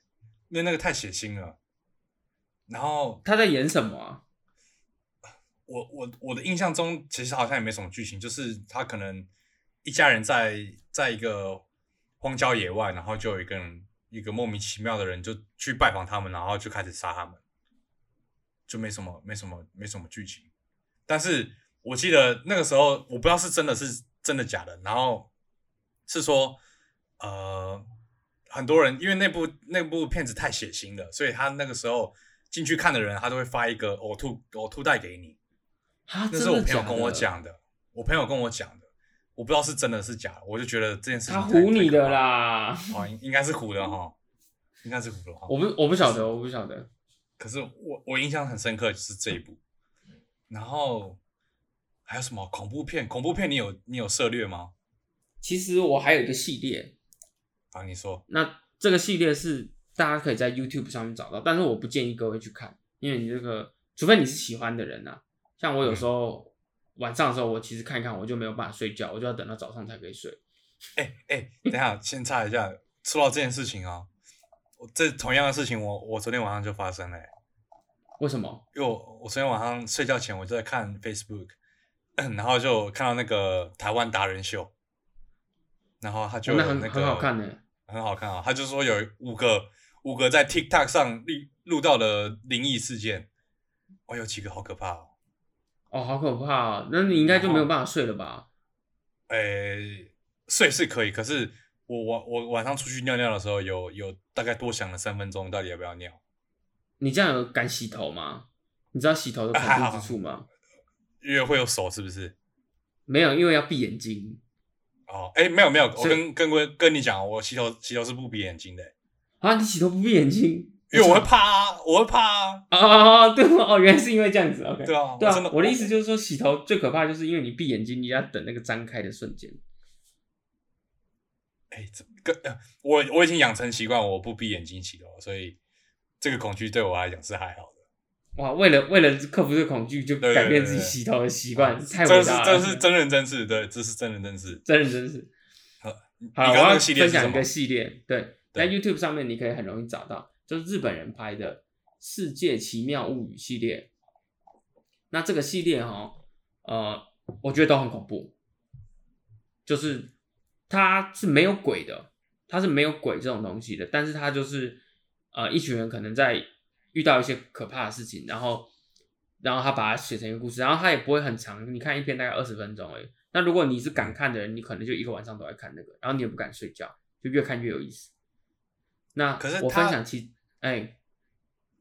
因为那个太血腥了。然后他在演什么啊？我我我的印象中其实好像也没什么剧情，就是他可能一家人在在一个荒郊野外，然后就有一个人一个莫名其妙的人就去拜访他们，然后就开始杀他们，就没什么没什么没什么剧情，但是。我记得那个时候，我不知道是真的是真的假的，然后是说，呃，很多人因为那部那部片子太血腥了，所以他那个时候进去看的人，他都会发一个呕吐呕吐袋给你。那是我朋友跟我讲的，我朋友跟我讲的，我不知道是真的是假的，我就觉得这件事情他唬你的啦，哦，应该是唬的哈，应该是唬的。我不我不晓得，我不晓得。可是我我印象很深刻就是这一部，然后。还有什么恐怖片？恐怖片你有你有涉猎吗？其实我还有一个系列，啊，你说。那这个系列是大家可以在 YouTube 上面找到，但是我不建议各位去看，因为你这个，除非你是喜欢的人呐。像我有时候晚上的时候，我其实看一看，我就没有办法睡觉，我就要等到早上才可以睡。哎哎，等下 先插一下，说到这件事情啊，这同样的事情，我我昨天晚上就发生了。为什么？因为我我昨天晚上睡觉前我就在看 Facebook。然后就看到那个台湾达人秀，然后他就那很很好看呢，很好看啊！他就说有五个五个在 TikTok 上录录到的灵异事件，哦，有几个好可怕哦！哦，好可怕！那你应该就没有办法睡了吧？诶，睡是可以，可是我我我晚上出去尿尿的时候，有有大概多想了三分钟，到底要不要尿？你这样有敢洗头吗？你知道洗头的恐怖之处吗？因为会有手是不是？没有，因为要闭眼睛。哦，哎，没有没有，我跟跟跟跟你讲，我洗头洗头是不闭眼睛的。啊，你洗头不闭眼睛？因为我会怕啊，我会怕啊。啊，对哦，原来是因为这样子。OK，对啊，对啊。我的意思就是说，洗头最可怕就是因为你闭眼睛，你要等那个张开的瞬间。哎，这个我我已经养成习惯，我不闭眼睛洗头，所以这个恐惧对我来讲是还好的。哇！为了为了克服这个恐惧，就改变自己洗头的习惯，太伟大了。这是这是真人真事，对，这是真人真事，真人真事。好，好，我要分享一个系列，对，在 YouTube 上面你可以很容易找到，就是日本人拍的《世界奇妙物语》系列。那这个系列哈，呃，我觉得都很恐怖。就是它是没有鬼的，它是没有鬼这种东西的，但是它就是呃一群人可能在遇到一些可怕的事情，然后然后他把它写成一个故事，然后它也不会很长，你看一篇大概二十分钟而已。那如果你是敢看的人，你可能就一个晚上都在看那个，然后你也不敢睡觉，就越看越有意思。那可是我分它享其哎，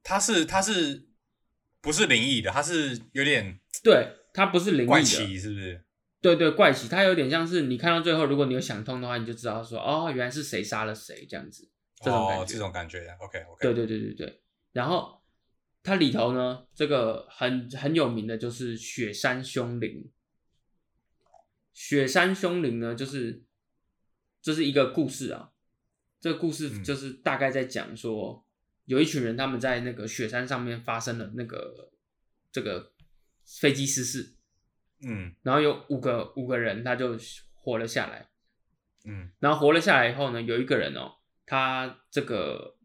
他是他是不是灵异的？他是有点对，他不是灵异的，怪奇，是不是？对对，怪奇，他有点像是你看到最后，如果你有想通的话，你就知道说，哦，原来是谁杀了谁这样子，这种感哦，觉。这种感觉。OK OK。对对对对对。然后它里头呢，这个很很有名的就是雪山凶灵。雪山凶灵呢，就是这是一个故事啊。这个故事嗯就是大概在讲说，有一群人他们在那个雪山上面发生了那个这个飞机失事，嗯然后有五个五个人他就活了下来。嗯然后活了下来以后呢，有一个人哦，他这个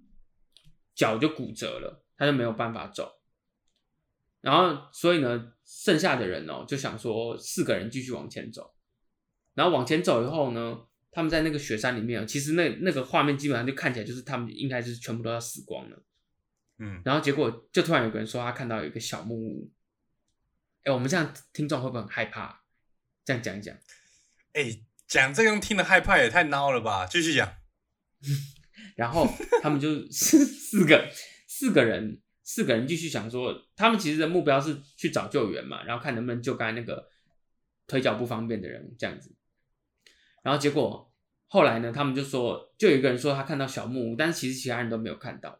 脚就骨折了，他就没有办法走。然后所以呢，剩下的人哦就想说四个人继续往前走，然后往前走以后呢，他们在那个雪山里面哦，其实那那个画面基本上就看起来就是他们应该是全部都要死光了。嗯，然后结果就突然有个人说他看到有一个小木屋，哎，我们这样听众会不会很害怕？这样讲一讲。哎，讲这个用听的害怕也太孬了吧？继续讲。然后他们就四四个四个人四个人继续想说，他们其实的目标是去找救援嘛，然后看能不能救刚才那个腿脚不方便的人这样子。然后结果后来呢，他们就说，就有一个人说他看到小木屋，但是其实其他人都没有看到。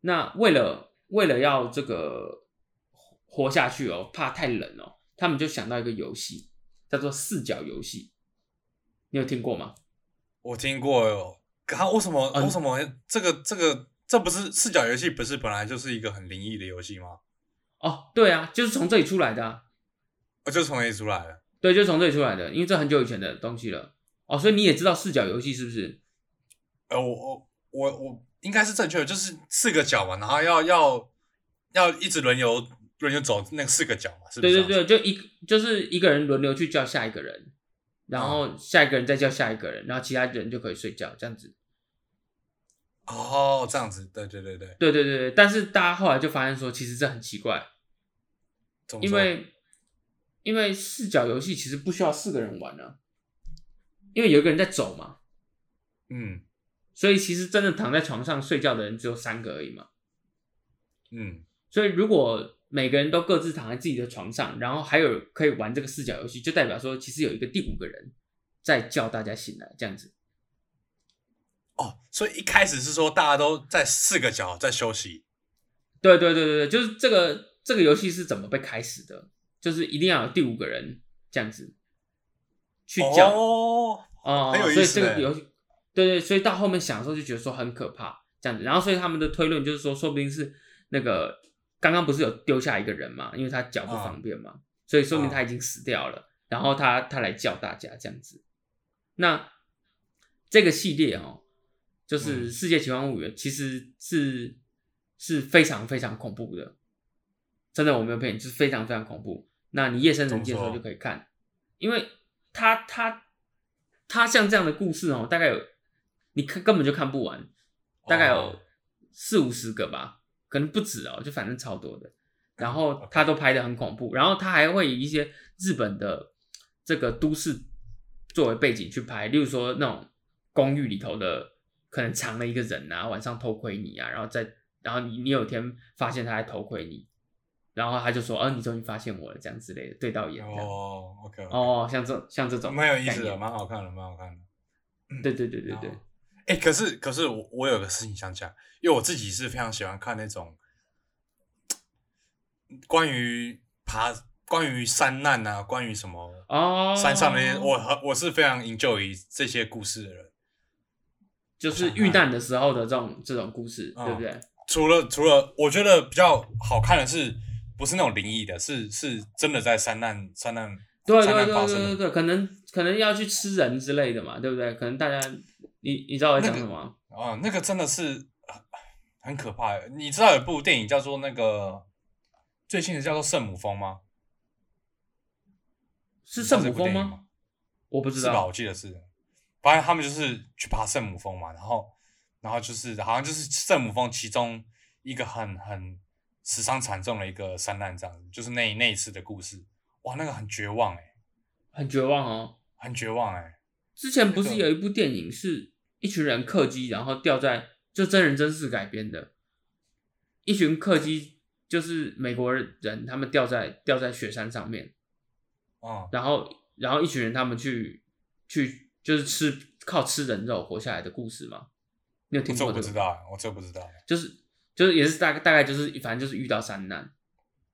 那为了为了要这个活下去哦，怕太冷哦，他们就想到一个游戏，叫做四角游戏。你有听过吗？我听过哟，可他为什么嗯为什么这个这个这不是四角游戏？不是本来就是一个很灵异的游戏吗？哦，对啊，就是从这里出来的、啊。我就从那里出来了。对，就从这里出来的，因为这很久以前的东西了。哦，所以你也知道四角游戏是不是？呃，我我我我应该是正确的，就是四个角嘛，然后要要要一直轮流轮流走那四个角嘛，是不是？对对。对，就一就是一个人轮流去叫下一个人，然后下一个人再叫下一个人，然后其他人就可以睡觉，这样子。哦，这样子，对对对对。对对对对，但是大家后来就发现说，其实这很奇怪，因为因为四角游戏其实不需要四个人玩啊，因为有一个人在走嘛，嗯所以其实真的躺在床上睡觉的人只有三个而已嘛。嗯所以如果每个人都各自躺在自己的床上，然后还有可以玩这个四角游戏，就代表说其实有一个第五个人在叫大家醒来，这样子。哦，所以一开始是说大家都在四个角在休息。对对对对对，就是这个这个游戏是怎么被开始的？就是一定要有第五个人这样子去叫。哦，所以这个游戏，对对，所以到后面想的时候就觉得说很可怕这样子，然后所以他们的推论就是说，说不定是那个刚刚不是有丢下一个人嘛，因为他脚不方便嘛，所以说明他已经死掉了，然后他他来叫大家这样子。那这个系列哦，就是嗯《世界奇幻物语》，其实是是非常非常恐怖的，真的我没有骗你，就是非常非常恐怖。那你夜深人静的时候就可以看，因为他他他像这样的故事哦，大概有你看根本就看不完，大概有哦四五十个吧，可能不止哦，就反正超多的。然后他都拍的很恐怖，然后他还会以一些日本的这个都市作为背景去拍，例如说那种公寓里头的可能藏了一个人啊，晚上偷窥你啊，然后再然后你你有一天发现他在偷窥你，然后他就说，哦，你终于发现我了，这样之类的，对到眼。哦，OK，哦，像这像这种蛮有意思的，蛮好看的，蛮好看的。对对对对对，哦哎、可是可是我我有个事情想讲，因为我自己是非常喜欢看那种 关于爬、关于山难啊、关于什么哦，山上的那些，我很我是非常 enjoy 这些故事的人。就是遇难的时候的这种这种故事，嗯对不对？除了除了，我觉得比较好看的是，不是那种灵异的，是是真的在山难山难山对对对难发生。对对对，可能可能要去吃人之类的嘛，对不对？可能大家你你知道我在讲什么吗？哦，那个真的是很很可怕。你知道有部电影叫做那个最新的叫做《圣母峰》吗？是圣母峰吗？我不知道是吧？道我，记得是，反正他们就是去爬圣母峰嘛，然后，然后就是好像就是圣母峰其中一个很很死伤惨重的一个山难，这样子，就是那那一次的故事，哇，那个很绝望哎、很绝望哦。很绝望哎、之前不是有一部电影是一群人客机，然后掉在就真人真事改编的，一群客机就是美国人，他们掉在掉在雪山上面，嗯，然后然后一群人他们去去就是吃靠吃人肉活下来的故事吗？你有听过？我不知道、欸，我这不知道、欸，就是就是也是大概大概就是反正就是遇到三难，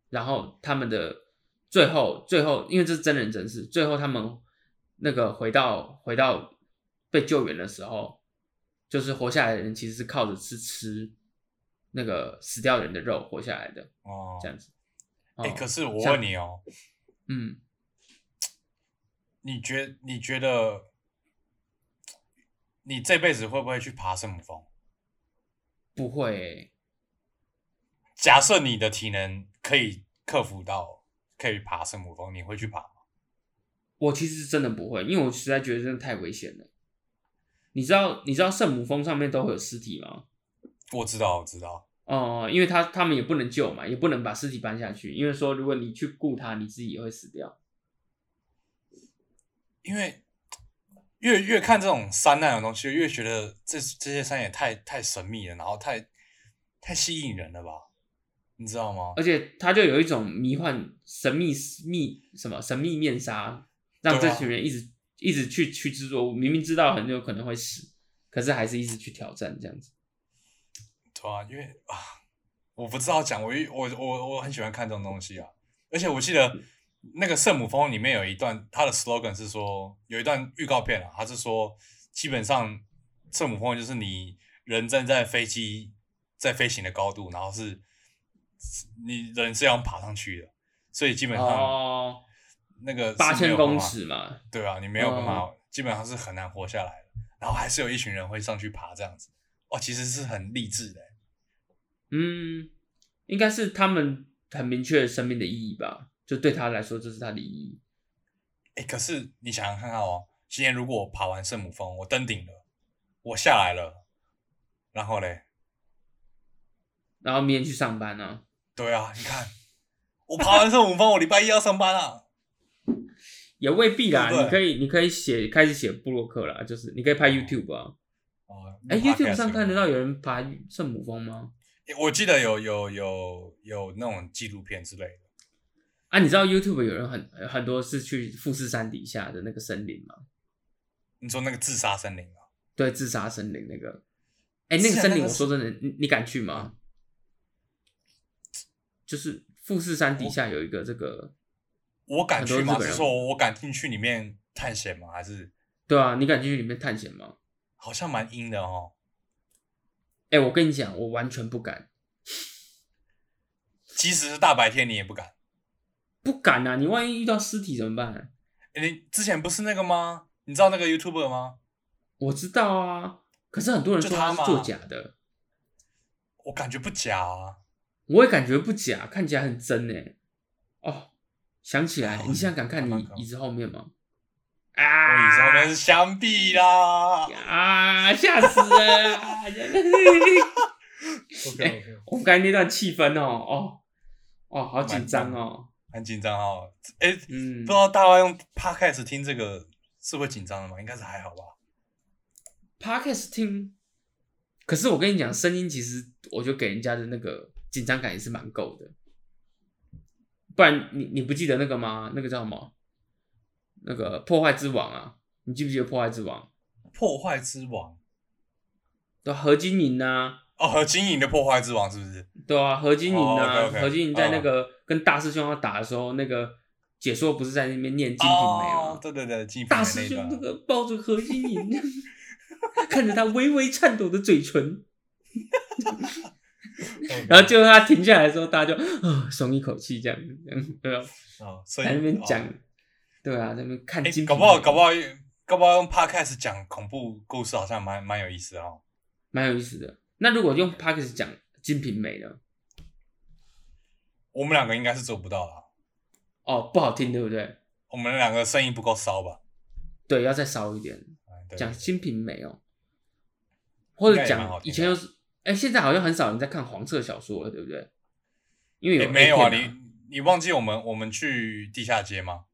然后他们的最后最后因为这是真人真事，最后他们那个回到回到被救援的时候，就是活下来的人其实是靠着吃吃那个死掉人的肉活下来的哦，这样子。哎、哦可是我像问你哦、嗯，你觉你觉得你这辈子会不会去爬圣母峰？不会欸、假设你的体能可以克服到可以爬圣母峰，你会去爬吗？我其实真的不会，因为我实在觉得真的太危险了。你知道你知道圣母峰上面都会有尸体吗？我知道，我知道。哦、因为他他们也不能救嘛，也不能把尸体搬下去，因为说如果你去雇他，你自己也会死掉。因为越越看这种山难的东西，越觉得这这些山也太太神秘了，然后太太吸引人了吧？你知道吗？而且他就有一种迷幻、神秘秘什么神秘面纱，让这群人一直、一直去去制作。明明知道很有可能会死，可是还是一直去挑战这样子。对啊，因为啊，我不知道讲，我我我我很喜欢看这种东西啊。而且我记得那个圣母峰里面有一段，它的 slogan 是说，有一段预告片啊，它是说，基本上圣母峰就是你人站在飞机在飞行的高度，然后是是你人是要爬上去的，所以基本上哦，那个八千公尺嘛，对啊，你没有办法，哦基本上是很难活下来的。然后还是有一群人会上去爬这样子，哦，其实是很励志的欸。嗯，应该是他们很明确生命的意义吧，就对他来说，这是他的意义。哎，可是你想想看看哦，今天如果我爬完圣母峰，我登顶了，我下来了，然后嘞，然后明天去上班啊，对啊，你看我爬完圣母峰，我礼拜一要上班啊。也未必啦。对对你可以，你可以写开始写布洛克啦，就是你可以拍 YouTube 啊。哦，哎、录 y o u t u b e 上看得到有人爬圣母峰吗？诶我记得有有有有那种纪录片之类的。啊，你知道 YouTube 有人很很多是去富士山底下的那个森林吗？你说那个自杀森林啊？对，自杀森林那个。哎、那个森林，我说真的，你你敢去吗？就是富士山底下有一个这个，我敢去吗？是说我敢进去里面探险吗？还是对啊，你敢进去里面探险吗？好像蛮阴的哦？哎、我跟你讲，我完全不敢，即使是大白天，你也不敢。不敢啊！你万一遇到尸体怎么办？诶你之前不是那个吗？你知道那个 YouTuber 吗？我知道啊，可是很多人说他是作假的，我感觉不假啊。我也感觉不假，看起来很真哎。哦，想起来，哦你现在敢看你椅子后面吗？我啊！椅子后面是墙壁啦。啊，吓死了 我们刚才那段气氛哦，哦，哦，好紧张哦。很紧张哦。哎、嗯不知，道大家用 Podcast 听这个是会紧张的吗？应该是还好吧。Podcast 听，可是我跟你讲，声音其实我觉得给人家的那个紧张感也是蛮够的。不然你你不记得那个吗？那个叫什么？那个破坏之王啊，你记不记得破坏之王？破坏之王对啊，何金银呐，哦，何金银的破坏之王是不是？对啊，何金银哦呐，，OK，OK，何金银在那个跟大师兄要打的时候，那个解说不是在那边念《金瓶梅》吗？哦对对对，金瓶梅大师兄那个抱着何金银，看着他微微颤抖的嘴唇，然后就他停下来的时候，大家就啊松一口气，这样子，这样对吧？哦，所以在那边哦讲，对啊，在那边看哎、金搞不好搞不好搞不好用 Podcast 讲恐怖故事，好像蛮蛮有意思哦。蛮有意思的。那如果用 p o d c a s 讲《金瓶梅》呢？我们两个应该是做不到啦。哦，不好听，对不对？我们两个声音不够骚吧？对，要再骚一点，讲《金瓶梅》哦，或者讲以前又是，哎，现在好像很少人在看黄色小说了，对不对？因为没有啊，你你忘记我们我们去地下街吗？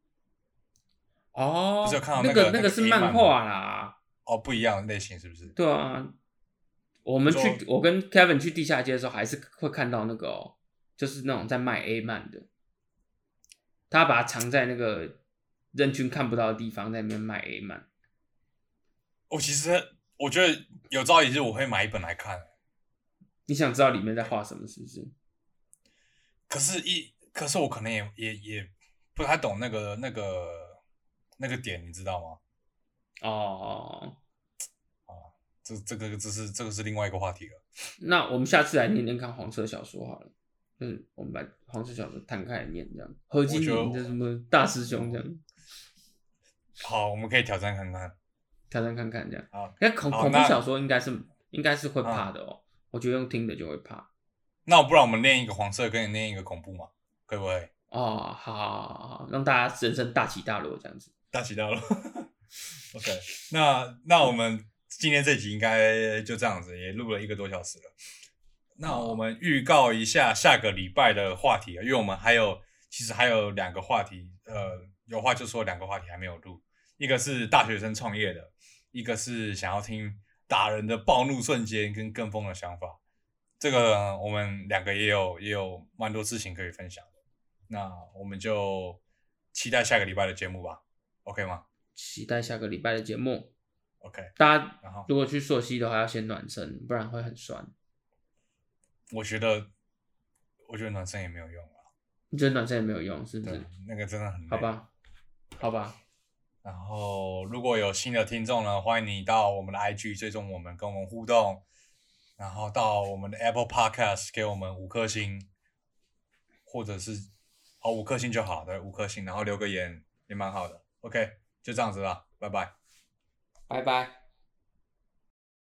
哦，不是有看到那那个那个是漫漫画啦，哦，不一样的类型是不是？对啊。我们去，我跟 Kevin 去地下街的时候，还是会看到那个哦，就是那种在卖 A 漫的，他把它藏在那个人群看不到的地方，在那边卖 A 漫。我其实我觉得有朝一日我会买一本来看，你想知道里面在画什么，是不是？可是一可是我可能也也也不太懂那个那个那个点，你知道吗？哦，这这个这是这个是另外一个话题了。那我们下次来念念看黄色小说好了，嗯我们把黄色小说摊开来念，这样何金我觉得明的什么大师兄这样好，我们可以挑战看看。挑战看看这样。好，那恐恐怖小说应该是应该是会怕的哦，我觉得用听的就会怕。那不然我们练一个黄色，跟你练一个恐怖嘛？可不可以？哦，好好好好，让大家人生大起大落这样子。大起大落。OK，那那我们今天这集应该就这样子，也录了一个多小时了。那我们预告一下下个礼拜的话题啊，因为我们还有其实还有两个话题，呃，有话就说两个话题还没有录，一个是大学生创业的，一个是想要听打人的暴怒瞬间跟跟风的想法。这个我们两个也有也有蛮多事情可以分享的。那我们就期待下个礼拜的节目吧，OK 吗期待下个礼拜的节目。？OK，大家如果去溯溪的话，要先暖身，不然会很酸。我觉得我觉得暖身也没有用啊，你觉得暖身也没有用，是不是？，那个真的很累。好。吧，好吧，然后如果有新的听众呢，欢迎你到我们的 IG 追踪我们，跟我们互动，然后到我们的 Apple Podcast 给我们五颗星，或者是哦五颗星就好，对，五颗星，然后留个言也蛮好的。OK，就这样子了，拜拜。拜拜。